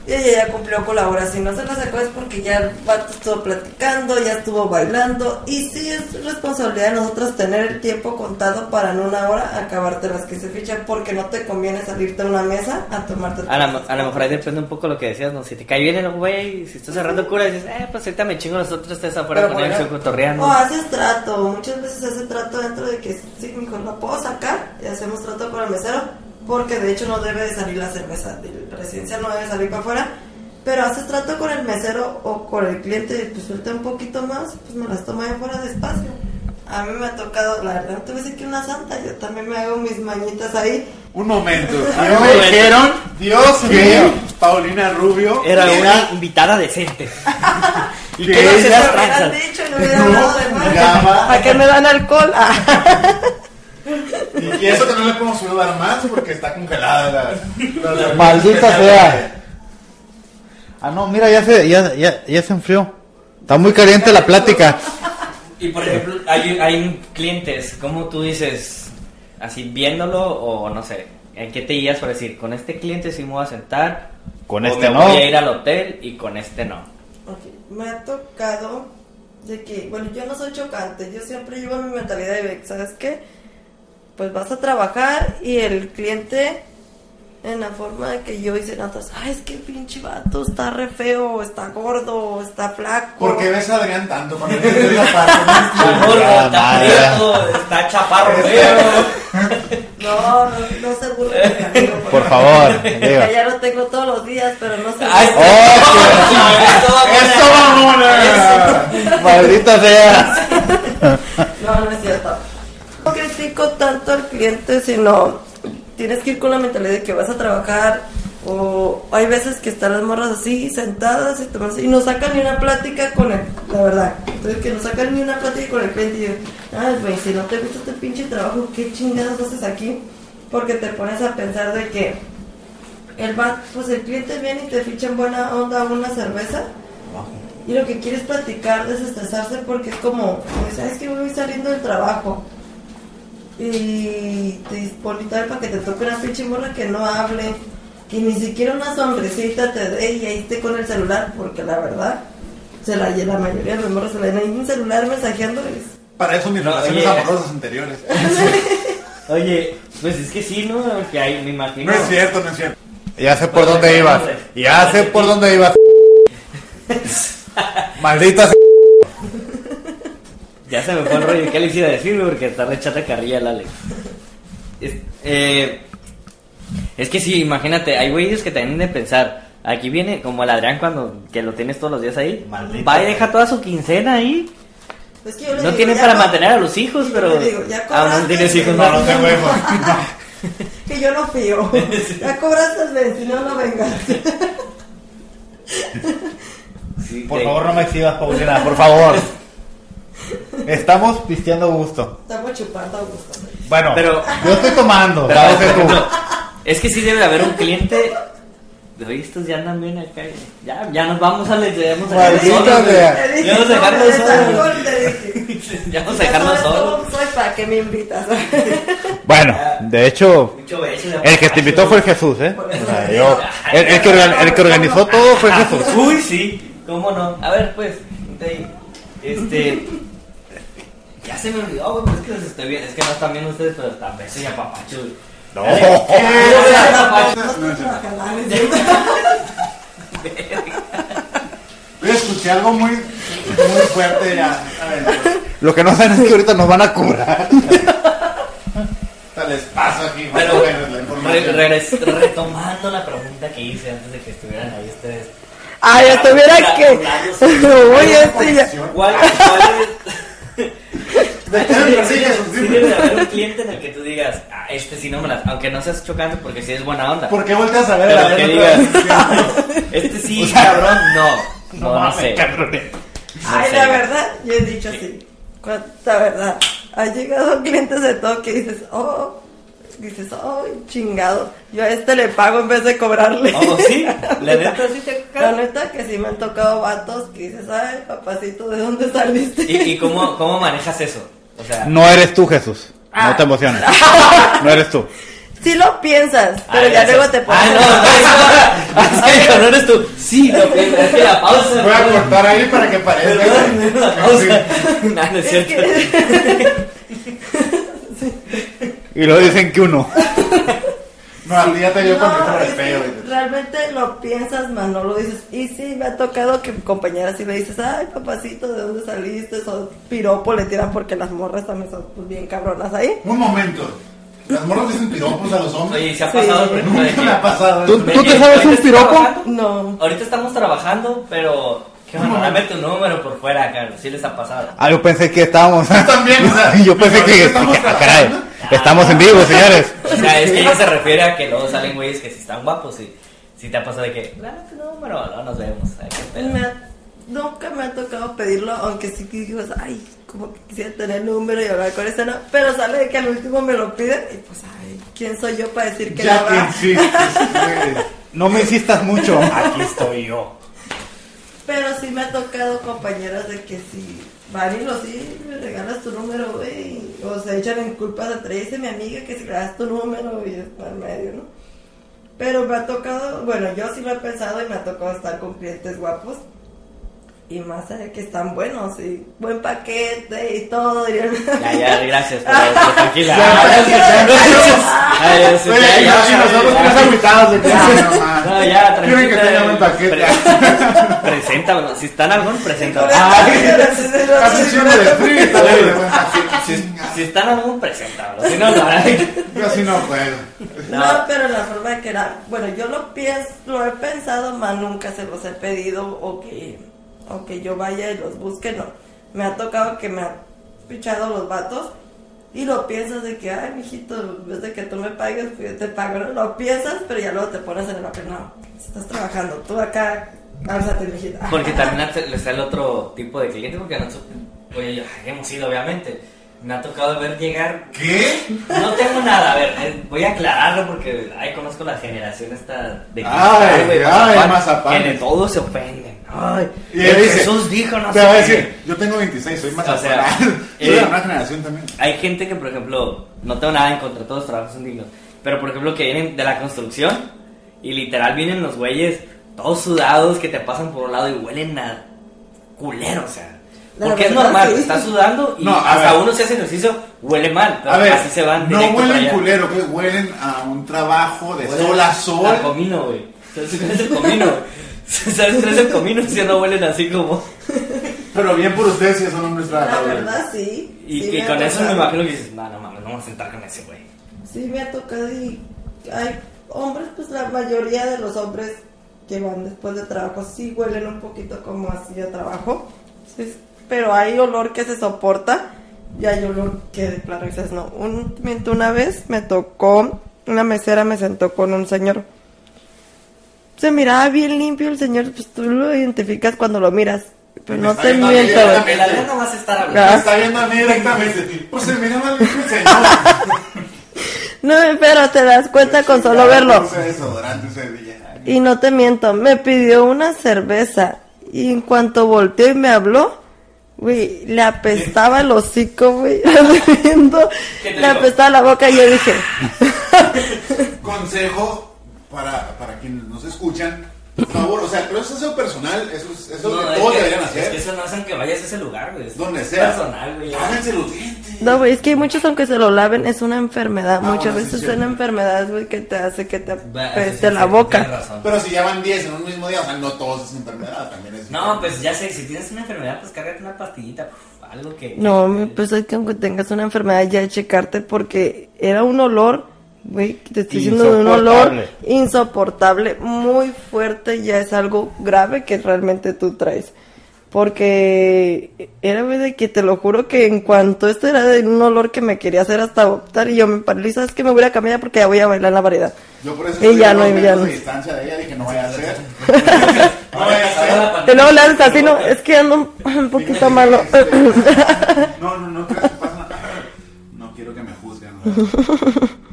Y ella ya cumplió con la hora. Si no se la sacó es porque ya estuvo platicando, ya estuvo bailando. Y sí es responsabilidad de nosotros tener el tiempo contado para en una hora acabarte las 15 fichas. Porque no te conviene salirte a una mesa a tomarte A, la- a lo mejor ahí depende un poco lo que decías, ¿no? Si te cae bien el güey, si estás cerrando cura, dices, eh, pues ahorita me chingo, nosotros estés afuera Pero con él, bueno, estoy cotorreando. O haces trato, muchas veces hace trato dentro de que sí, mijo, lo puedo sacar y hacemos trato con el mesero, porque de hecho no debe de salir la cerveza del residencial, no debe salir para afuera, pero haces trato con el mesero o con el cliente, pues suelta un poquito más, pues me las tomo ahí afuera despacio. A mí me ha tocado, la verdad, no te voy a decir que una santa, yo también me hago mis mañitas ahí. Un momento. A mí Dios, me dijeron Dios mío. Paulina Rubio. Era Era- una invitada decente. ¿Y Que qué no haces ella- las Me hubieran tranzas? dicho y no llama- ¿A qué me dan alcohol? Ah. Y eso que no le podemos ayudar más porque está congelada la. la- la- Maldita sea. Ah, no, mira, ya se, ya, ya, ya se enfrió. Está muy caliente la plática. Y por ejemplo, hay, hay clientes, ¿cómo tú dices? Así viéndolo o no sé, ¿en qué te guías para decir, con este cliente sí me voy a sentar? Con o este me no. Voy a ir al hotel y con este no. Me ha tocado de que, bueno, yo no soy chocante, yo siempre llevo mi mentalidad de, ¿sabes qué? Pues vas a trabajar y el cliente, en la forma de que yo hice notas, ay, es que el pinche vato está re feo, está gordo, está flaco. ¿Por qué ves a Adrián tanto el de esa parte? Está gordo, está chaparro feo. No, no, no se burlen de amigo, Por favor, Que diga. ya lo tengo todos los días, pero no se Ay, burlen. ¡Eso, mamona! Maldita sea. No, no es cierto. Tanto al cliente, sino tienes que ir con la mentalidad de que vas a trabajar. O hay veces que están las morras así, sentadas y, tomas- y no sacan ni una plática con él, la verdad. Entonces, que no sacan ni una plática con el cliente. Y yo, ay, güey, si no te gusta este pinche trabajo, ¿qué chingados haces aquí? Porque te pones a pensar de que el va, pues el cliente viene y te ficha en buena onda una cerveza. Y lo que quieres platicar, desestresarse, porque es como, pues, ¿sabes que voy saliendo del trabajo? Y te dispones para que te toque una pinche morra que no hable, que ni siquiera una sonrisita te dé y ahí esté con el celular, porque la verdad, se la la mayoría de las morras se la llenan un celular mensajeándoles. Para eso mis relaciones oye. amorosas anteriores. Oye, pues es que sí, ¿no? Que hay, me imagino. No es cierto, no es cierto. Ya sé por dónde ibas. Ya sé por dónde ibas. Maldita. Ya se me fue el rollo. ¿Qué le iba a decir, güey? Porque está rechata carrilla el Alex. Es, eh, es que sí, imagínate, hay güeyes que también de pensar. Aquí viene como el Adrián cuando que lo tienes todos los días ahí. Maldito. Va y deja toda su quincena ahí. Que yo No digo, tiene para co- mantener a los hijos, pero. digo, Ah, no tienes hijos, no. No tengo hijos. Que yo no fío. Ya cobraste el 20, no, no vengas. Sí, Por te- favor, no me exhibas, Paulina, por favor. Estamos pisteando a gusto. Estamos chupando a gusto. Bueno, Pero- yo estoy tomando. Es que sí debe de haber un cliente. Oye, estos ya andan bien acá. Ya, ya nos vamos a les debemos Maldita solos. dije, Ya vamos a no, dejarlos solos. Ya vamos a Ya dejarlos solos. soy, ¿para qué me invitas? Bueno, de hecho, de el que te invitó fue Jesús, ¿eh? O sea, yo- el, el que, el que organizó todo fue Jesús. Uy, sí, cómo no. A ver, pues, ahí. este. Ya se me olvidó, güey, pero es que los estoy bien. Es que no están bien ustedes, pero están beso y apapacho, güey. No. Yo escuché algo muy, muy fuerte ya. A ver, Lo que no saben es que ahorita nos van a cobrar. tal les paso aquí. Pero, la Re- retomando la pregunta que hice antes de que estuvieran ahí ustedes. Ay, estuviera que. Uy, este ya. ¿Cuál, cuál es? ¿De qué Sí, debe de haber un cliente en el que tú digas, ah, este sí no me las. Aunque no seas chocante porque sí es buena onda. ¿Por qué volteas a ver a la Pero que digas, vez? este sí, cabrón, no. No, no, sé. Ay, sé. la verdad, yo he dicho así. Cuánta verdad. Ha llegado clientes de todo que dices, oh, dices, oh, chingado. Yo a este le pago en vez de cobrarle. Oh, sí, la neta sí te La neta que sí me han tocado vatos que dices, ay, papacito, ¿de dónde saliste? ¿Y, y cómo, cómo manejas eso? O sea, No eres tú, Jesús. Ah. No te emociones. No eres tú. Sí lo piensas, pero ah, ya luego te pones. Ah, no, no, no, no, no eres tú. Sí, lo piensas. Es que la pausa. Voy a cortar ahí para que parezca. Perdón, la pausa. No, no es Es cierto. que- Y luego dicen que uno. No, a ti ya te dio con No, el que feo. realmente lo piensas, más no lo dices. Y sí, me ha tocado que compañeras sí le dices, ay, papacito, ¿de dónde saliste? O piropo le tiran porque las morras también son pues, bien cabronas ahí. Un momento. Las morras dicen piropos a los hombres. Oye, ¿y se ha Sí. pasado por de Nunca me ha pasado. ¿Tú, tú te sabes un ¿Ahorita piropo? No. Ahorita estamos trabajando, pero. ¿Qué onda? Dame tu número por fuera, cara. Sí les ha pasado. Ah, yo pensé que estábamos. también, o sea, yo pensé que. estamos ah, caray, estamos en vivo, señores. O sea, es que ella se refiere a que luego salen güeyes que si están guapos y si te ha pasado de que, dame tu número, no nos vemos. Ay, qué pedo. Me ha- nunca me ha tocado pedirlo, aunque sí que digo, ay, como que quisiera tener el número y hablar con este, no. Pero sale de que al último me lo piden y pues, ay, ¿quién soy yo para decir que Ya no que insistes. No me insistas mucho. Aquí estoy yo. Pero sí me ha tocado compañeras de que si van y lo sí, me regalas tu número, güey. O se echan en culpa de tres, dice mi amiga que si le das tu número y es al medio, ¿no? Pero me ha tocado, bueno, yo sí lo he pensado y me ha tocado estar con clientes guapos. Y más allá que están buenos y buen paquete y todo. dirían. Ya, ya, gracias, pero, pero tranquila. Y no, ya, tranquila. Que tenga buen paquete. Pre- Preséntalo, si están algún, preséntalo. Si, están algún, preséntalo. Si no, no. Yo así no puedo. No, No. pero la forma de que era, bueno, yo lo pienso, lo he pensado, más nunca se los he pedido o que, o que yo vaya y los busque, no. Me ha tocado que me han pichado los vatos y lo piensas de que, ay, mijito, en vez de que tú me pagues, pues yo te pago, ¿no? Lo piensas, pero ya luego te pones en el papel, no, estás trabajando, tú acá, álzate, mijito. Porque también está el otro tipo de cliente, porque nosotros, oye, ya hemos ido, obviamente. Me ha tocado ver llegar. ¿Qué? No tengo nada, a ver, eh, voy a aclararlo porque ahí conozco la generación esta de Ay, ay, mazapanes. Que de todos se ofenden. Ay, Y él el dice, Jesús dijo, no Te sé va a qué. decir, yo tengo 26, soy más O sea, soy eh, de nueva generación también. Hay gente que, por ejemplo, no tengo nada en contra, todos los trabajos son dignos, pero por ejemplo que vienen de la construcción y literal vienen los güeyes todos sudados que te pasan por un lado y huelen a culero, o sea. La Porque es normal, sí. estás sudando y No, hasta ver. uno se hace ejercicio, huele mal, pero A ver, así se van no huelen culero, que huelen a un trabajo de Huelen sol a sol. A comino, güey. ¿Sabes cuál es el comino? güey? ¿Sabes cuál es el comino? Si no huelen así como... Pero bien por ustedes si son hombres La trabajadores. verdad, sí. Y, sí con eso me imagino que dices, no, no mames, no vamos a sentar con ese güey. Sí, me ha tocado y hay hombres, pues la mayoría de los hombres que van después de trabajo sí huelen un poquito como así de trabajo, sí, pero hay olor que se soporta y hay olor que de plano dices no. Un, miento, una vez me tocó, una mesera me sentó con un señor. Se miraba bien limpio el señor, pues tú lo identificas cuando lo miras. Pero no te miento. ladrón no vas a estar hablando. Ah. Me está viendo a mí directamente. Pues se mira mal limpio el señor. No, pero te das cuenta con solo verlo. Y no te miento, me pidió una cerveza. Y en cuanto volteó y me habló, güey, le apestaba el hocico, güey. viendo, ¿Qué te Le apestaba la boca y yo dije, Consejo para, para quienes nos escuchan. Por favor, o sea, pero eso es eso personal, eso es eso es lo No, que es todos que- deberían Es que hacer. eso no hacen que vayas a ese lugar, güey. Es Donde sea. personal, güey. Háganse los dientes. no, güey, es que hay muchos, aunque se lo laven, es una enfermedad. Ah, Muchas veces sí. es una enfermedad, güey, que te hace que te apeste sí, la sí, boca. tienes razón. Pero si ya van 10 en un mismo día, o sea, no todos es enfermedad, también es. No, pues ya sé, si tienes una enfermedad, pues cárgate una pastillita, algo que... No, pues es que aunque tengas una enfermedad ya de checarte porque era un olor, güey, te estoy diciendo de un olor Insoportable. muy fuerte, ya es algo grave que realmente tú traes. Porque era, de que te lo juro que en cuanto esto era de un olor que me quería hacer hasta optar y yo me paré, ¿sabes que Me voy a cambiar porque ya voy a bailar en la variedad. Yo por eso Y ya no, dos ya no. de distancia de ella, dije, no vaya a ser. no vaya a ser. Y luego le haces así, no, es que ando un, poquito malo. No, no, no. No quiero que me juzguen.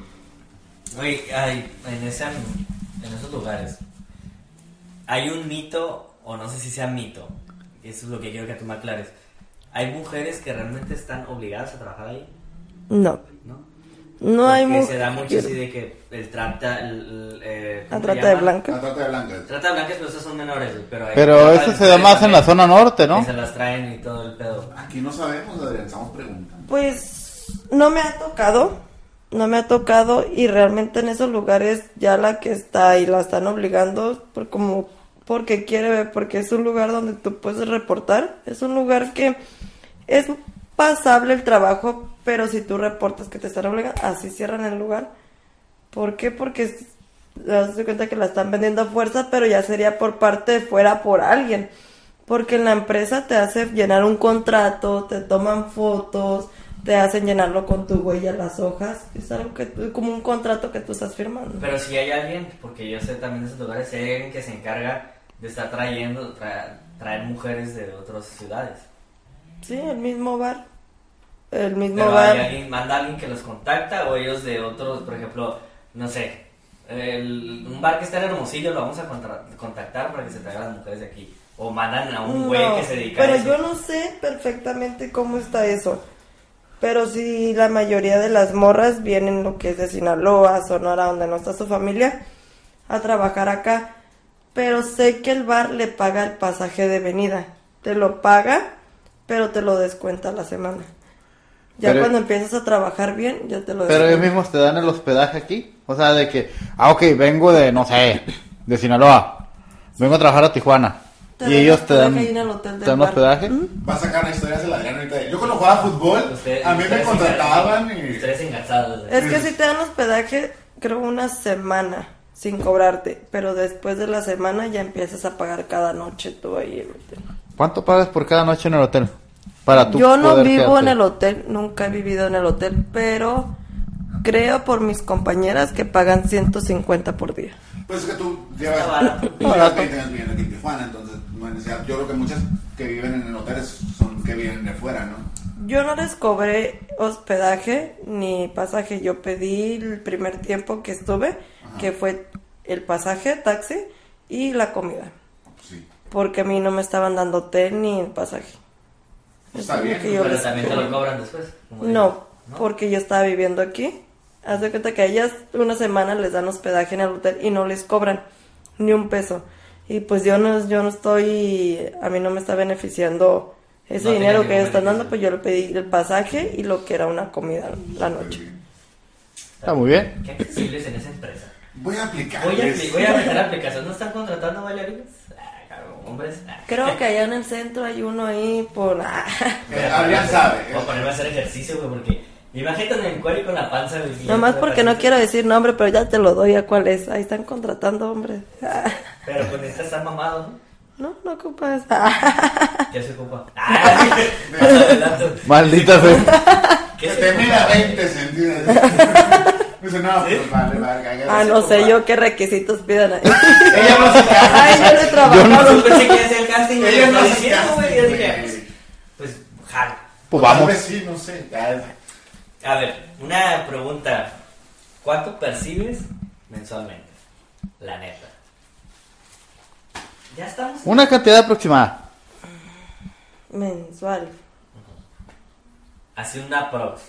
Oye, ay, en, esa, en esos lugares hay un mito, o no sé si sea mito, eso es lo que quiero que tú me aclares. ¿Hay mujeres que realmente están obligadas a trabajar ahí? No, ¿No? no hay Porque mu- se da mucho así de que el trata... El, el, eh, La ¿cómo trata de llaman? blanca. La trata de blancas. Trata de blancas, pero esas son menores, pero... Pero eso se da mujeres más en la zona norte, ¿no? que se las traen y todo el pedo. Aquí no sabemos, Adrián, estamos preguntando. Pues no me ha tocado, no me ha tocado y realmente en esos lugares ya la que está y la están obligando por como porque quiere ver, porque es un lugar donde tú puedes reportar, es un lugar que es pasable el trabajo, pero si tú reportas que te están obligando, así cierran el lugar. ¿Por qué? Porque das cuenta que la están vendiendo a fuerza, pero ya sería por parte de fuera por alguien. Porque en la empresa te hace llenar un contrato, te toman fotos, te hacen llenarlo con tu huella las hojas. Es algo que como un contrato que tú estás firmando. Pero si hay alguien, porque yo sé también de esos lugares, si hay alguien que se encarga de estar trayendo, tra- traer mujeres de otras ciudades. Sí, el mismo bar. El mismo Pero bar. hay alguien, manda a alguien que los contacta o ellos de otros, por ejemplo, no sé, el- un bar que está en Hermosillo lo vamos a contra- contactar para que se traigan las mujeres de aquí. O mandan a un güey No, que se dedica a pero eso. yo no sé perfectamente cómo está eso. Pero sí, la mayoría de las morras vienen lo que es de Sinaloa, Sonora, donde no está su familia, a trabajar acá. Pero sé que el bar le paga el pasaje de venida. Te lo paga, pero te lo descuenta la semana. Ya Pero- cuando empiezas a trabajar bien, ya te lo Pero ellos mismos te dan el hospedaje aquí. O sea, de que, ah, ok, vengo de, no sé, de Sinaloa. Vengo a trabajar a Tijuana. Te y dan ellos te dan, te dan hospedaje. Va a sacar historias de la Adrián ahorita. Yo cuando jugaba fútbol, Ustedes- a mí me contrataban y... Ustedes enganchados. Es que si te dan hospedaje, creo una semana sin cobrarte, pero después de la semana ya empiezas a pagar cada noche tú ahí el hotel. ¿Cuánto pagas por cada noche en el hotel? Para tú Yo no vivo quedarte. en el hotel, nunca he vivido en el hotel, pero creo por mis compañeras que pagan 150 por día. Pues es que tú llevas, tú llevas Barato. 20 años viviendo aquí en Tijuana, entonces Yo creo que muchas que viven en hoteles son que vienen de fuera, ¿no? Yo no les cobré hospedaje ni pasaje, yo pedí el primer tiempo que estuve, que fue el pasaje, taxi y la comida, Sí. porque a mí no me estaban dando hotel ni el pasaje. Está bien, que yo Pero les también te lo cobran después. como No, ¿no? porque yo estaba viviendo aquí. Haz de cuenta que a ellas una semana les dan hospedaje en el hotel y no les cobran ni un peso. Y pues yo no, yo no estoy, a mí no me está beneficiando ese No dinero que ellos están dando, pues yo le pedí el pasaje y lo que era una comida la noche. Está muy bien. Qué accesibles en esa empresa. Voy a aplicar. Voy a, voy a meter aplicación. ¿No están contratando bailarines? Ah, hombres. Ah. Creo que allá en el centro hay uno ahí por... Eh, Adrián sabe. Voy a ponerme a hacer ejercicio, güey, porque imagínate en el cuero y con la panza. güey, y Nomás porque no quiero decir nombre, pero ya te lo doy a cuál es. Ahí están contratando, hombre. Pero pues necesitas estar mamado, ¿no? No, no ocupas. Ya se ocupa. Ah. Maldita sea. ¿Qué Que se te mida 20 centímetros. Dice, no, pues vale, vale. Ah, no sé yo qué requisitos pidan ahí. Ella no se casa. Ay, yo no he trabajado. Yo pensé que iba a ser el casting. Ella no se diciendo, casa, güey. Yo dije, pues, pues, jalo. Pues vamos. sí, no sé. A ver, una pregunta. ¿Cuánto percibes mensualmente? La neta. Ya estamos. Una cantidad aproximada. Mensual. Hace una prox.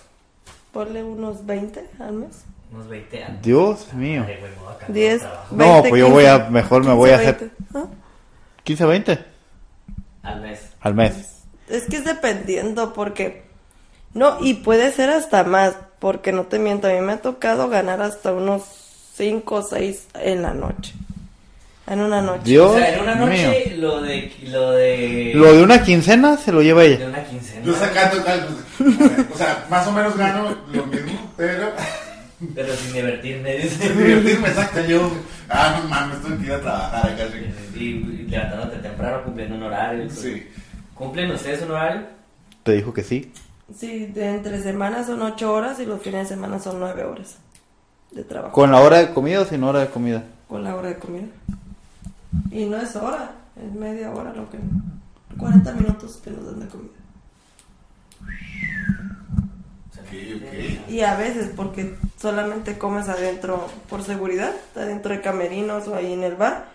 Ponle unos 20 al mes. Unos 20 años. Dios mío. Madre, güey, me voy a cambiar de 10. trabajo. No, 20, pues yo voy a- mejor me voy a hacer- 20. ¿Ah? 15, 20 Al mes. al mes. Es que es dependiendo porque... No, y puede ser hasta más, porque no te miento, a mí me ha tocado ganar hasta unos 5 o 6 en la noche. En una noche. Dios o sea, en una noche mío. lo de. Lo de. Lo de una quincena se lo lleva de ella. una quincena. Yo sacando cálculos. O sea, más o menos gano lo mismo, pero. Pero sin divertirme. dice. Divertirme, exacto. Yo. Ah, no mames, estoy que ir a trabajar acá. y, y levantándote temprano, cumpliendo un horario. Sí. ¿Cumplen ustedes un horario? Te dijo que sí. Sí, de entre semanas son 8 horas y los fines de semana son 9 horas de trabajo. ¿Con la hora de comida o sin hora de comida? con la hora de comida. Y no es hora, es media hora lo que... 40 minutos que nos dan de comida. Y a veces porque solamente comes adentro por seguridad, adentro de camerinos o ahí en el bar.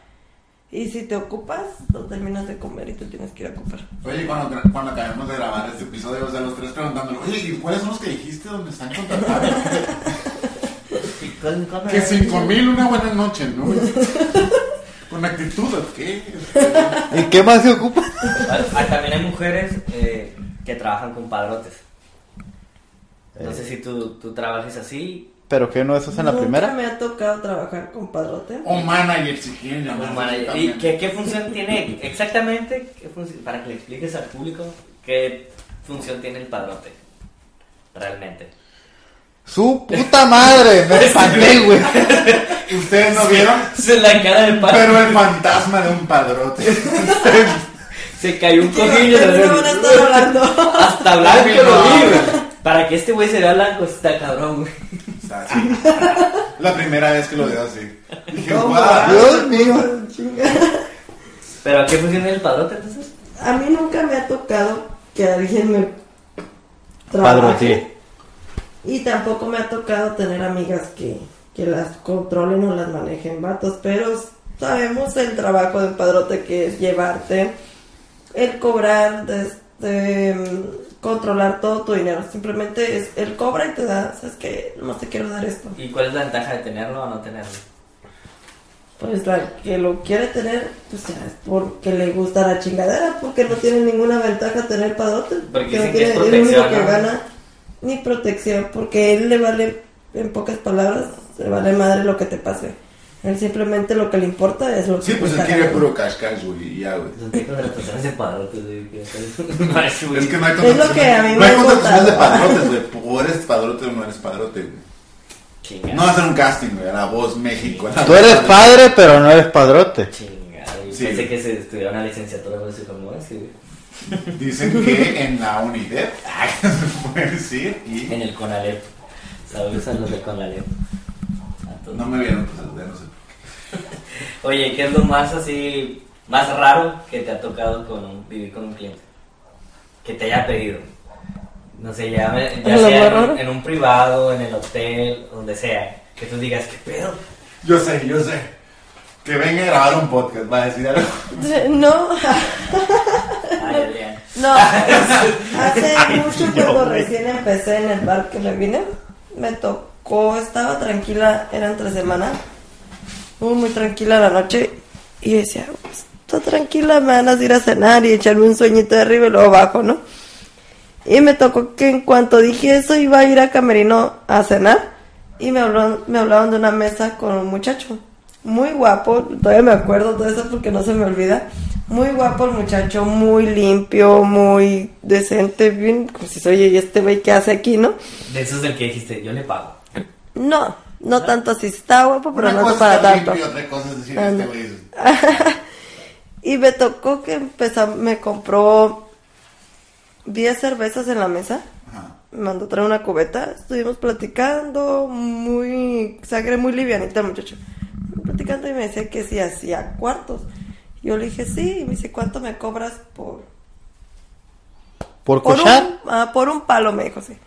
Y si te ocupas, no terminas de comer y te tienes que ir a ocupar. Oye, cuando, cuando acabemos de grabar este episodio, o sea, los tres preguntándole, oye, ¿y cuáles son los que dijiste donde están contratados? ¿Y con- con- que cinco mil una buena noche, ¿no? Con actitud, ¿o ¿qué? ¿Y qué más se ocupa? Ah, también hay mujeres eh, que trabajan con padrotes. Entonces, si tú, tú trabajas así, ¿Pero qué no eso es en la Nunca primera? me ha tocado trabajar con padrote. O manager, si quieren llamarlo manager, ¿y qué, qué función tiene exactamente? qué función- para que le expliques al público qué función tiene el padrote realmente. Su puta madre, me espanté, güey. Ustedes no vieron, Se la cara del padre. pero el fantasma de un padrote. Se cayó un ¿Qué cojín. no van a estar hablando? Hasta blanco lo vi, güey. Para que este güey se vea blanco, está cabrón, güey. O sea, sí. La primera vez que lo veo así. Dije, No, guau. Dios mío. ¿Pero a qué función tiene el padrote entonces? A mí nunca me ha tocado que alguien me Padrote. trabaje. Y tampoco me ha tocado tener amigas que, que las controlen o las manejen vatos, pero sabemos el trabajo de un padrote que es llevarte, el cobrar, mm, controlar todo tu dinero. Simplemente es, él cobra y te da, ¿sabes qué? Nomás te quiero dar esto. ¿Y cuál es la ventaja de tenerlo o no tenerlo? Pues la que lo quiere tener, pues ya es porque le gusta la chingadera, porque no tiene ninguna ventaja tener padrote. Porque no que tiene, es lo único que ¿no? gana, ni protección, porque él le vale, en pocas palabras, le vale madre lo que te pase. Él simplemente lo que le importa es lo que Sí, pues él quiere ganando. puro cash cash, güey, y ya, güey. Es que no hay Es lo que a mí no me hay ha contrataciones de padrotes, güey. O eres padrote o no eres padrote, güey. No va a hacer un casting, güey, a la voz México. Tú eres padre. padre, pero no eres padrote. Sí. pensé que se estudiara una licenciatura, pero se como así, güey. Dicen que en la UNIDEP, se puede decir, y En el Conalep. Saludos a los de Conalep. No me vieron, pues saludé, no sé. Oye, ¿qué es lo más así, más raro que te ha tocado con un- vivir con un cliente? Que te haya pedido. No sé, ya, me- ya ¿Lo sea en, un- raro? en un privado, en el hotel, donde sea. Que tú digas, ¿qué pedo? Yo sé, yo sé. Que venga a grabar un podcast, va a decir algo. No, Ay, Adrián. no. Hace mucho cuando recién empecé en el bar que me vine, me tocó, estaba tranquila, era entre semana, muy, muy tranquila la noche, y decía, está tranquila, me van a ir a cenar y echarme un sueñito de arriba y luego bajo, ¿no? Y me tocó que en cuanto dije eso iba a ir a Camerino a cenar y me, habló, me hablaban de una mesa con un muchacho. Muy guapo, todavía me acuerdo de eso porque no se me olvida. Muy guapo el muchacho, muy limpio, muy decente, bien, como si se oye, ¿y este güey qué hace aquí, no? De esos del que dijiste, yo le pago. No, no tanto así, está guapo, pero Una no para tanto. y otra cosa es decir, Anda. este Y me tocó que empezó, me compró 10 cervezas en la mesa. Ajá. Me mandó traer una cubeta. Estuvimos platicando, muy. Sangre muy livianita muchacho. Platicando y me decía que si hacía cuartos. Yo le dije sí. Y me dice, ¿cuánto me cobras por. ¿Por Por cochar? un, ah, por un palo, me dijo, sí.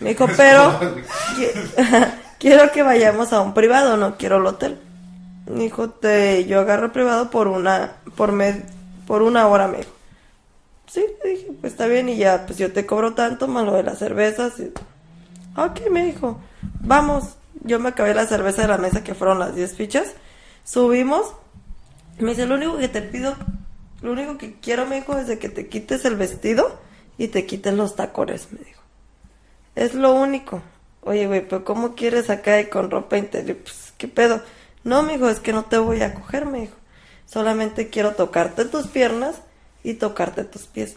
Me dijo, pero. qui- quiero que vayamos a un privado, no quiero el hotel. Me dijo, te, yo agarro privado por una. Por, med, por una hora, me dijo. Sí, le dije, pues está bien y ya, pues yo te cobro tanto más lo de las cervezas. Y... Ok, me dijo, vamos. Yo me acabé la cerveza de la mesa que fueron las 10 fichas. Subimos. Me dice, lo único que te pido, lo único que quiero, me dijo, es de que te quites el vestido y te quites los tacones, me dijo. Es lo único. Oye, güey, pero ¿cómo quieres acá y con ropa interior? Pues, ¿qué pedo? No, mijo, es que no te voy a coger, me dijo. Solamente quiero tocarte tus piernas y tocarte tus pies.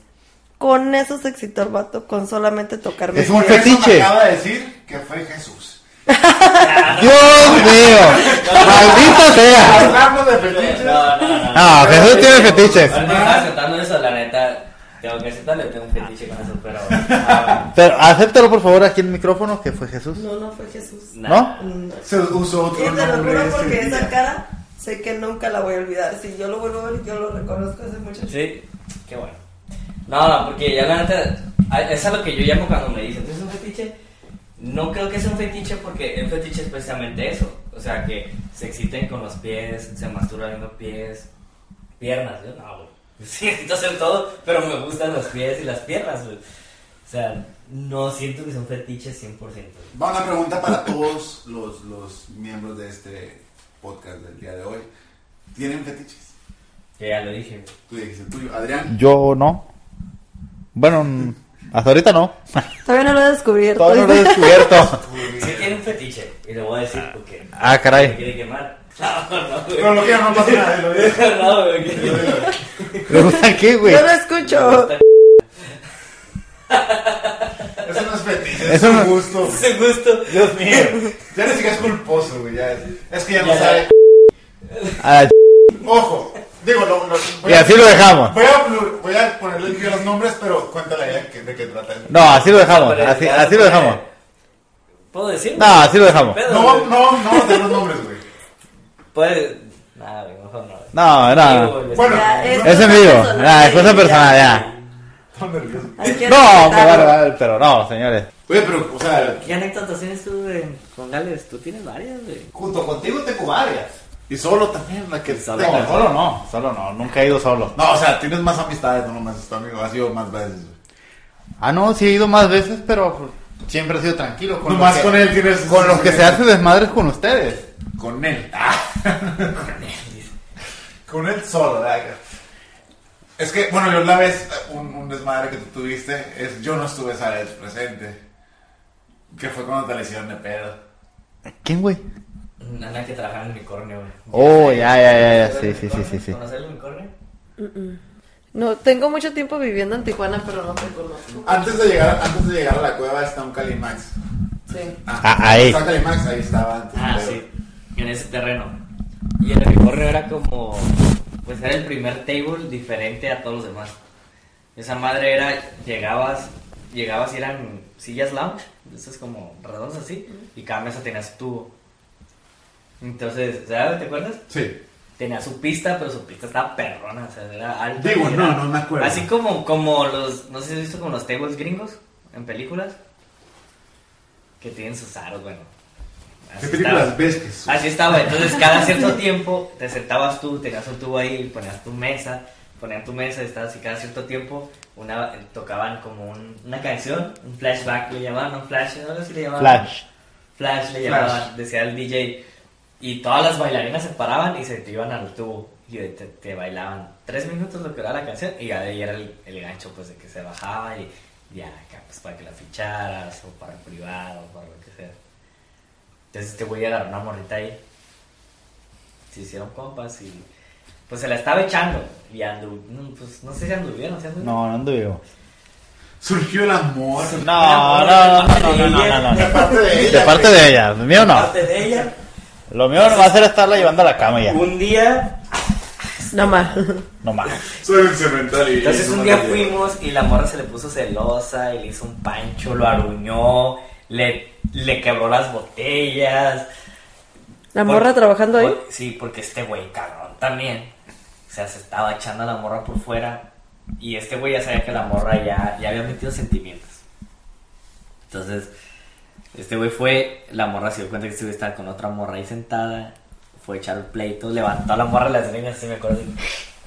Con eso se excitó el vato, con solamente tocarme. Es un fetiche. me acaba de decir que fue Jesús. ¡Dios mío! ¡Maldita sea! Hablando de fetiches. No, no, no. No, Jesús tiene fetiches. Aceptando eso, la neta. Tengo que aceptarle, tengo un fetiche con eso, pero. ah, Pero acéptalo por favor aquí en el micrófono que fue Jesús. No, no fue Jesús. nada. Mm. Se usó Y otro te lo juro porque día. esa cara sé que nunca la voy a olvidar. Si yo lo vuelvo a ver, yo lo reconozco ese muchacho. Sí, qué bueno. No, no, porque ya la neta, a- es a lo que yo llamo cuando me dicen, ¿tú es un fetiche? No creo que sea un fetiche porque un fetiche es precisamente eso. O sea, que se exciten con los pies, se masturban viendo pies, piernas. Yo no, güey. Sí, necesito hacer todo, pero me gustan los pies y las piernas, güey. O sea, no siento que sea un fetiche 100%. güey. Va una pregunta para todos los, los miembros de este podcast del día de hoy. ¿Tienen fetiches? Que ya lo dije. Tú dijiste el tuyo. Adrián, Yo no. Bueno, hasta ahorita no. Todavía no lo he descubierto. Todavía no lo he descubierto. Sí tiene un fetiche, y le voy a decir por qué. Ah, Me caray. quiere quemar. No, no, güey. pero lo que no pasa nada, lo digo. No, güey. ¿Le gusta qué, güey? Yo lo escucho. Eso no es fetiche, es Eso un no- gusto. Ese gusto. Dios mío. Ya ni siquiera es culposo, güey. Ya es, es que ya no Ya. sabe. A la ch- Ojo, digo, lo, lo- voy Y a- así lo dejamos. Voy a, plu- voy a ponerle bien los nombres, pero cuéntale ya que- de qué trata. No, así lo dejamos. Así, así lo dejamos. ¿Puedo decir? No, así lo dejamos. No, güey. no, no, de los nombres, güey. Puede. Nada, güey, mejor no. No, no. Digo, güey, Bueno, Ya, es Es en vivo. Ah, es cosa personal, ya. Estoy nervioso. No, vale, pero no, señores. Oye, pero, o sea, ¿Qué anécdotas tienes tú de, con Gales? Tú tienes varias, güey. junto contigo tengo varias. Y solo también, la que Solo. No, solo no, solo no, nunca he ido solo. No, o sea, tienes más amistades, no nomás tu amigo, has ido más veces. güey. Ah, no, sí he ido más veces, pero siempre he sido tranquilo. Con Nomás que- con él tienes. Con los que se hace desmadres con ustedes. Con él. Ah. con él solo, ¿verdad? Es que, bueno, yo la vez, un, un desmadre que tú tuviste, es yo no estuve esa vez presente. Que fue cuando te le hicieron de pedo. ¿Quién, güey? Ana que trabaja en el unicornio, güey. Oh, ya, ya, ya, ya, sí, sí, sí, sí, sí. ¿Conoces el unicornio? No, tengo mucho tiempo viviendo en Tijuana, pero no te conozco. Antes de llegar, antes de llegar a la cueva está un Calimax. Sí. Ah, ahí. Está Calimax, ahí estaba antes. Ah, pero- sí, en ese terreno. Y el unicornio era como, pues era el primer table diferente a todos los demás. Esa madre era, llegabas, llegabas y eran sillas lounge, esas como redondas así, y cada mesa tenía su tubo. Entonces, ¿sabes? ¿Te acuerdas? Sí. Tenía su pista, pero su pista estaba perrona, o sea, era alta. Digo, no, no me acuerdo. Así como, como los, no sé si has visto como los tables gringos en películas, que tienen sus aros, bueno. ¿Qué así películas estaba. ves son? Así estaba, entonces cada cierto tiempo te sentabas tú, tenías un tubo ahí, ponías tu mesa, ponían tu mesa, estabas y cada cierto tiempo una, tocaban como un- una canción, un flashback le llamaban, un flash, no sé si le llamaban. Flash. Flash le Flash. llamaban, decía el DJ. Y todas las bailarinas se paraban y se te iban al tubo. Y te, te bailaban tres minutos lo que era la canción. Y ya de ahí era el, el gancho, pues de que se bajaba y ya acá, pues para que la ficharas o para el privado o para lo que sea. Entonces este güey agarró una morrita ahí. Se hicieron compas y pues se la estaba echando. Y andu, no, pues no sé si anduvieron, si anduvieron. No, no anduvimos. Surgió el amor. No, no, no, no, no, no, no, De no. parte de ella. De parte de ella, lo mío no. Aparte de ella, Lo mío no va a ser estarla llevando a la cama ya. un día Nada más. No más. Soy un cemental y. Entonces un no día fuimos y la morra se le puso celosa y le hizo un pancho, lo aruñó, le, le quebró las botellas. ¿La morra trabajando ahí? por- sí, porque este güey cabrón también. O sea, se estaba echando a la morra por fuera y este güey ya sabía que la morra ya, ya había metido sentimientos. Entonces, este güey fue, la morra se dio cuenta que este güey estaba con otra morra ahí sentada, fue a echar el pleito, levantó a la morra de las greñas, así me acuerdo,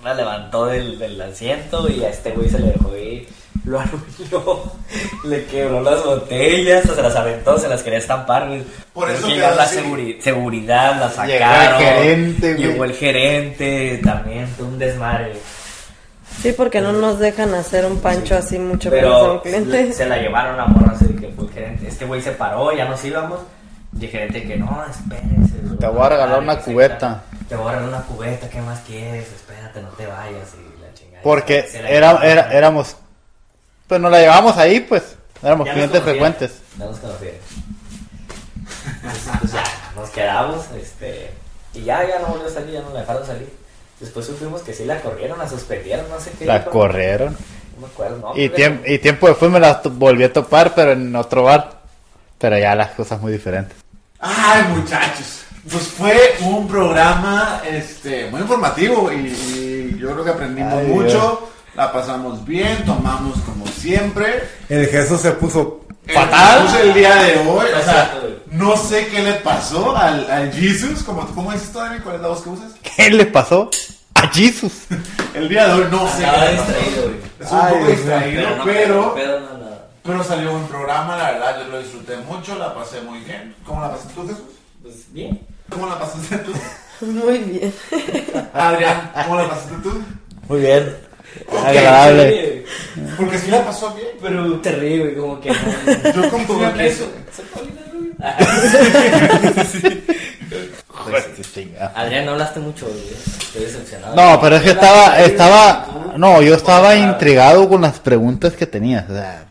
la levantó del, del asiento y a este güey se le dejó ir, lo arruinó, le quebró las botellas, se las aventó, se las quería estampar, güey. Por eso que la así. seguri- seguridad, la Llegó el sacaron. gerente, güey. Llegó el gerente, también, fue un desmadre. Sí, porque no nos dejan hacer un pancho así mucho a un Pero cliente. se la llevaron a morra, así que fue el gerente. Este güey se paró, ya nos íbamos. Y el gerente que no, espérese. Te voy a regalar una cubeta. Te voy a regalar una cubeta, ¿qué más quieres? Espérate, no te vayas. Y la chingada. Porque era, era, éramos. Pues nos la llevábamos ahí, pues. Éramos Ya clientes frecuentes. Ya nos conocían. Entonces, pues ya, nos quedamos, este. Y ya, ya no volvió a salir, ya no la dejaron salir. Después supimos que sí la corrieron, la suspendieron, no sé qué. La dijo. corrieron. No me acuerdo, no. Y, tiemp- y tiempo después me la volví a topar, pero en otro bar. Pero ya las cosas muy diferentes. Ay, muchachos. Pues fue un programa este, muy informativo y, y yo creo que aprendimos Ay, mucho. La pasamos bien, tomamos como siempre. El Jesús se puso El Jesús el día de hoy, o sea, no sé qué le pasó al, al Jesus, como, ¿cómo dices tú, Dani? ¿Cuál es la voz que usas? ¿Qué le pasó a Jesús? El día de hoy no sé qué le pasó. Es un Ay, poco distraído, Pero no, pero, pero no, no. pero salió un programa, la verdad, yo lo disfruté mucho, la pasé muy bien. ¿Cómo la pasaste tú, Jesús? Pues bien. ¿Cómo la pasaste tú? Muy bien. Adrián, ¿cómo la pasaste tú? Muy bien. Agradable. Porque sí la pasó bien. Pero terrible, como que no. Yo en que eso. Adrián, no hablaste mucho, güey. Estoy decepcionado. No, pero es que estaba, estaba, no, yo estaba intrigado con las preguntas que tenías. O sea,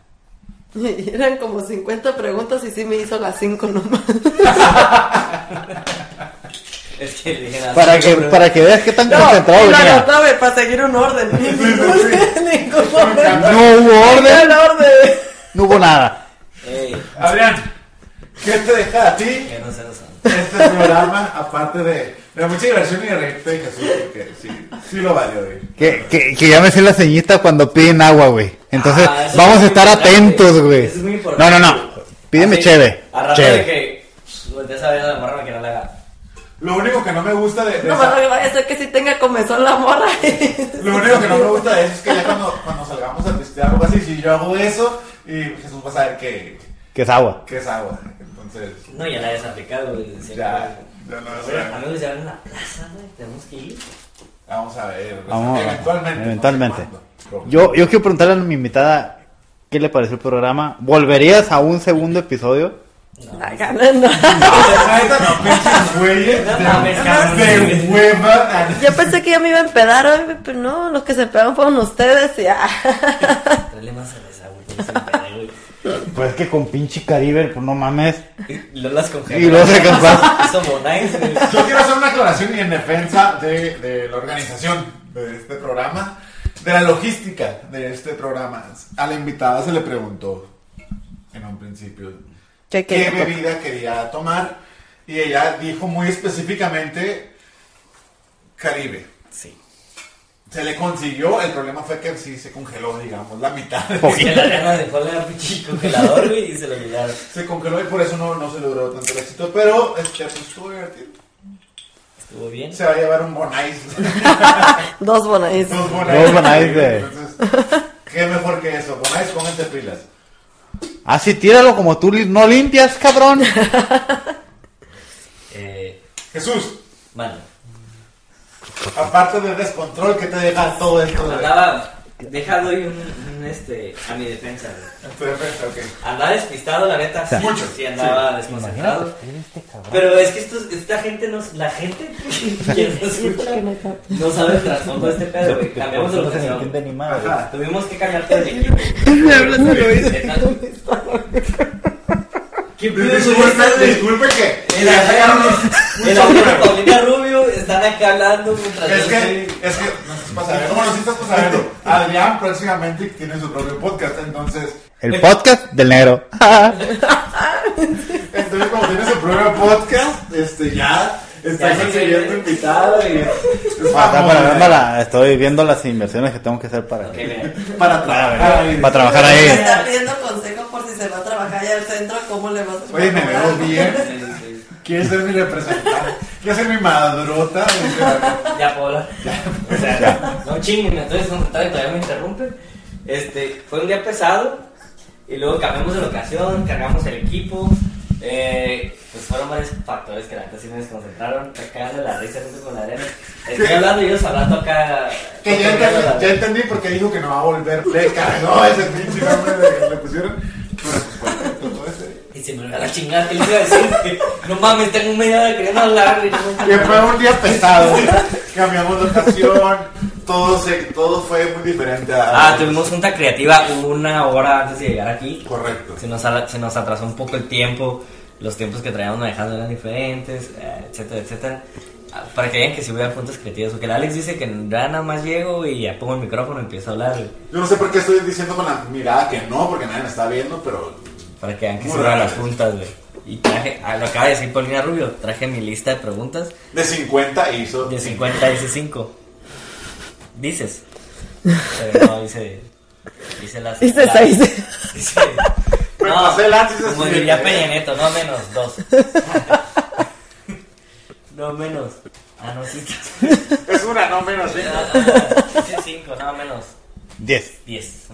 Eran como 50 preguntas y sí me hizo las 5 nomás. Es que dije nada. para que, para que veas qué tan concentrado y lo venía. anotaba para seguir un orden. Ningún, ningún momento. No hubo orden, orden. no hubo nada. Ey, Adrián, ¿qué te deja a ti que no se lo saben. este programa, aparte de, de mucha diversión y de reírte de Jesús? Porque sí, sí lo valió, güey. Que, que, que ya me sé la ceñita cuando piden agua, güey. Entonces, Ah, vamos es a estar atentos, güey. Eso es muy No, importante. no, no. Pídeme Así, cheve. A rato de Cheve. que volteas a ver a la morra que no le haga. Lo único que no me gusta de, de No, esa- bueno, vaya a ser que sí tenga comezón la morra. Lo único que no me gusta de eso es que ya cuando, cuando salgamos a pistear algo así, si yo hago eso, y Jesús va a saber que, Que es agua. que es agua. Entonces, No, ya la hayas aplicado, güey. Ya, ya no sé. Amigos, ya en la plaza, güey. Tenemos que ir. Vamos a ver. Vamos, eventualmente. eventualmente. no sé. Yo, yo quiero preguntarle a mi invitada qué le pareció el programa. ¿Volverías a un segundo episodio? La gana, no. Yo pensé que ya me iba a empedar hoy, pero no, los que se pegan fueron ustedes y ah. Tráele más. Pues es que con pinche Caribe, pues no mames. Y luego las. Y se. Yo quiero hacer una aclaración y en defensa de, de la organización de este programa, de la logística de este programa. A la invitada se le preguntó en un principio ¿Qué bebida quería tomar y ella dijo muy específicamente Caribe. Sí. Se le consiguió, el problema fue que sí se congeló, digamos, la mitad. Que la gana dejó el pinche congelador, y se lo olvidaron. Se congeló y por eso no, no se logró tanto el éxito, pero este, pues, estuvo divertido. Estuvo bien. Se va a llevar un Bonais. Dos bonais. Dos Bonais. Dos Bonais de- Entonces, ¿Qué mejor que eso? Bonais, pónganse pilas. Así tíralo como tú no limpias, cabrón. Eh, Jesús, bueno, aparte del descontrol que te deja todo esto de... Deja doy un, un, este, a mi defensa, güey. Tu defensa, ok. Andaba despistado, la neta. Sí, Mucho. sí andaba desconcentrado. Pero es que estos, esta gente, no, la gente que nos escucha no sabe el trasfondo de este pedo, güey. Cambiamos de locación. Ajá. Tuvimos que cambiar todo el equipo. Me hablas oído. ¿Qué pedo Disculpe, que... El el amigo de Paulina Rubio están acá hablando mientras Es que, estoy- es que, no estás para saber, bueno, sí estás para saberlo. Adrián próximamente tiene su propio podcast, entonces, El podcast del negro. entonces como tiene su propio podcast, este, ya está Ya se consiguiendo invitado y es Para, ¿eh? estoy viendo las inversiones que tengo que hacer para, Ok, mira. para trabajar. ahí. para trabajar Me ahí. está pidiendo consejo por si se va a trabajar allá al centro, ¿cómo le vas a? Oye, me veo bien. ¿Quieres ser mi representante? ¿Quieres ser mi madrota? Ya, Paula. O sea, no chinguen, entonces todavía me interrumpen. Este, fue un día pesado y luego cambiamos de locación, cargamos el equipo. Eh, pues fueron varios factores que la neta sí me desconcentraron. Acá de la risa junto con la arena. Estoy hablando y ellos hablando acá. Que ya entendí, ya entendí por qué dijo que no va a volver. Le cargó ese pinche nombre de que le pusieron. Pero pues, ¿cuál es todo ese? Y se me olvidó la chingada que les iba a decir. Que, no mames, tengo media hora queriendo hablar. no- Que fue un día pesado. Cambiamos locación. Todo, se, todo fue muy diferente a. Ah, tuvimos junta creativa una hora antes de llegar aquí. Correcto. Se nos, se nos atrasó un poco el tiempo, los tiempos que traíamos manejando eran diferentes, eh, etcétera, etcétera. Ah, Para que vean que si hubiera puntos creativos, porque el Alex dice que ya nada más llego y ya pongo el micrófono y empiezo a hablar, Yo no sé por qué estoy diciendo con la mirada que no, porque nadie me está viendo, pero. Para que vean que se raro. las juntas, güey. Y traje, ah, lo acaba de decir Paulina Rubio, traje mi lista de preguntas, De 50 hizo. de 50 dice 5. Dices. Pero no, dice... Dice las... Dice las- seis. Dice... Me No, pasé antes y como diría. Peña Nieto, no menos, dos. no menos. Ah, no, sí. Es una, no menos. ¿sí? Sí, cinco, no menos. 10. Diez.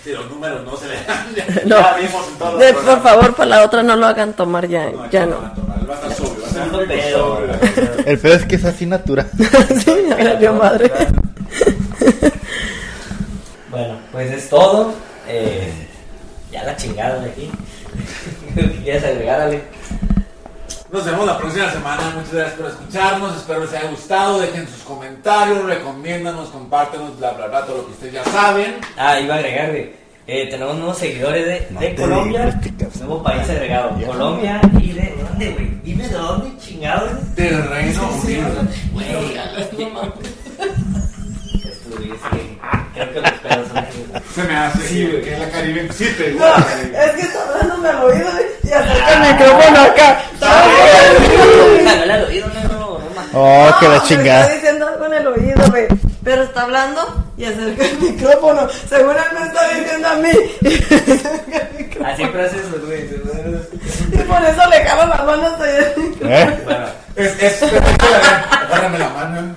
Sí, los números no se le dan. Ya, No. ya vimos en todos los De- por favor, para la otra no lo hagan tomar ya, ya no. van a tomar, Va a estar sobrio, va a ser el pedo. sobrio. El peor es que es así natural. sí, me valió madre. Bueno, pues es todo. Eh, ya la chingada de aquí. ¿Qué ¿Quieres agregar, Ale? Nos vemos la próxima semana. Muchas gracias por escucharnos. Espero les haya gustado. Dejen sus comentarios, recomiéndanos, compártenos, bla, bla, bla, todo lo que ustedes ya saben. Ah, iba a agregar, güey. Eh, tenemos nuevos seguidores de, No de te Colombia. Nuevo país agregado. Colombia y de dónde, güey. Dime de dónde, chingados. Del Reino Unido. Güey, estuviste. Creo que aquí. Se me hace Sí, que, güey. que la Caribe sí te No, gusta. la Caribe. es que está hablándome al oído y acerca el micrófono acá. Al oído, ma- Oh, que la Me está chingada. diciendo algo en el oído, güey. Pero está hablando y acerca el micrófono. Según él me está diciendo a mí. Así siempre hace eso, güey. Y por eso le jalo las manos de... ¿Eh? Bueno, Es, es, agárrame la mano.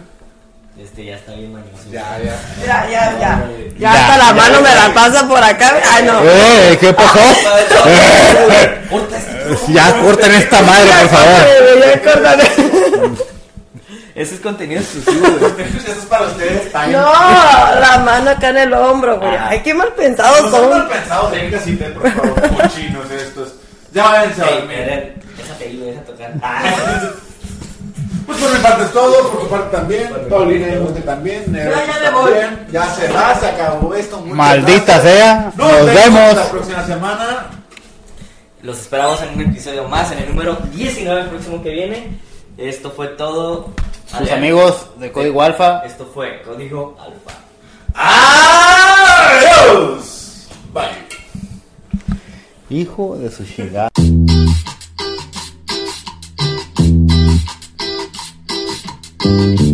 Este ya está bien mañoso. Ya, ya. Ya, ya, ya. Ya hasta la mano me la pasa por acá. Ay, no. ¡Eh! ¿Qué pasó? Corta este. Ya corten esta madre, por favor. Ya córtale. Ese es contenido exclusivo, güey. Eso es para ustedes. No, la mano acá en el hombro, güey. Ay, qué mal pensados No son mal pensados, casita, por favor, cochinos estos. Ya váyanse a dormir. Ahí, lo deja tocar. Pues por mi parte es todo, por tu parte también. Paulina y usted también. Nero, Ya, ya me voy. también. Ya se va, se acabó esto. Muchas Maldita gracias. sea. Nos, Nos vemos. la próxima semana. Los esperamos en un episodio más, en el número 19, el próximo que viene. Esto fue todo. Sus Adrián. amigos de Código Alfa. Esto fue Código Alfa. Adiós. Bye. Hijo de su chingada. Thank you.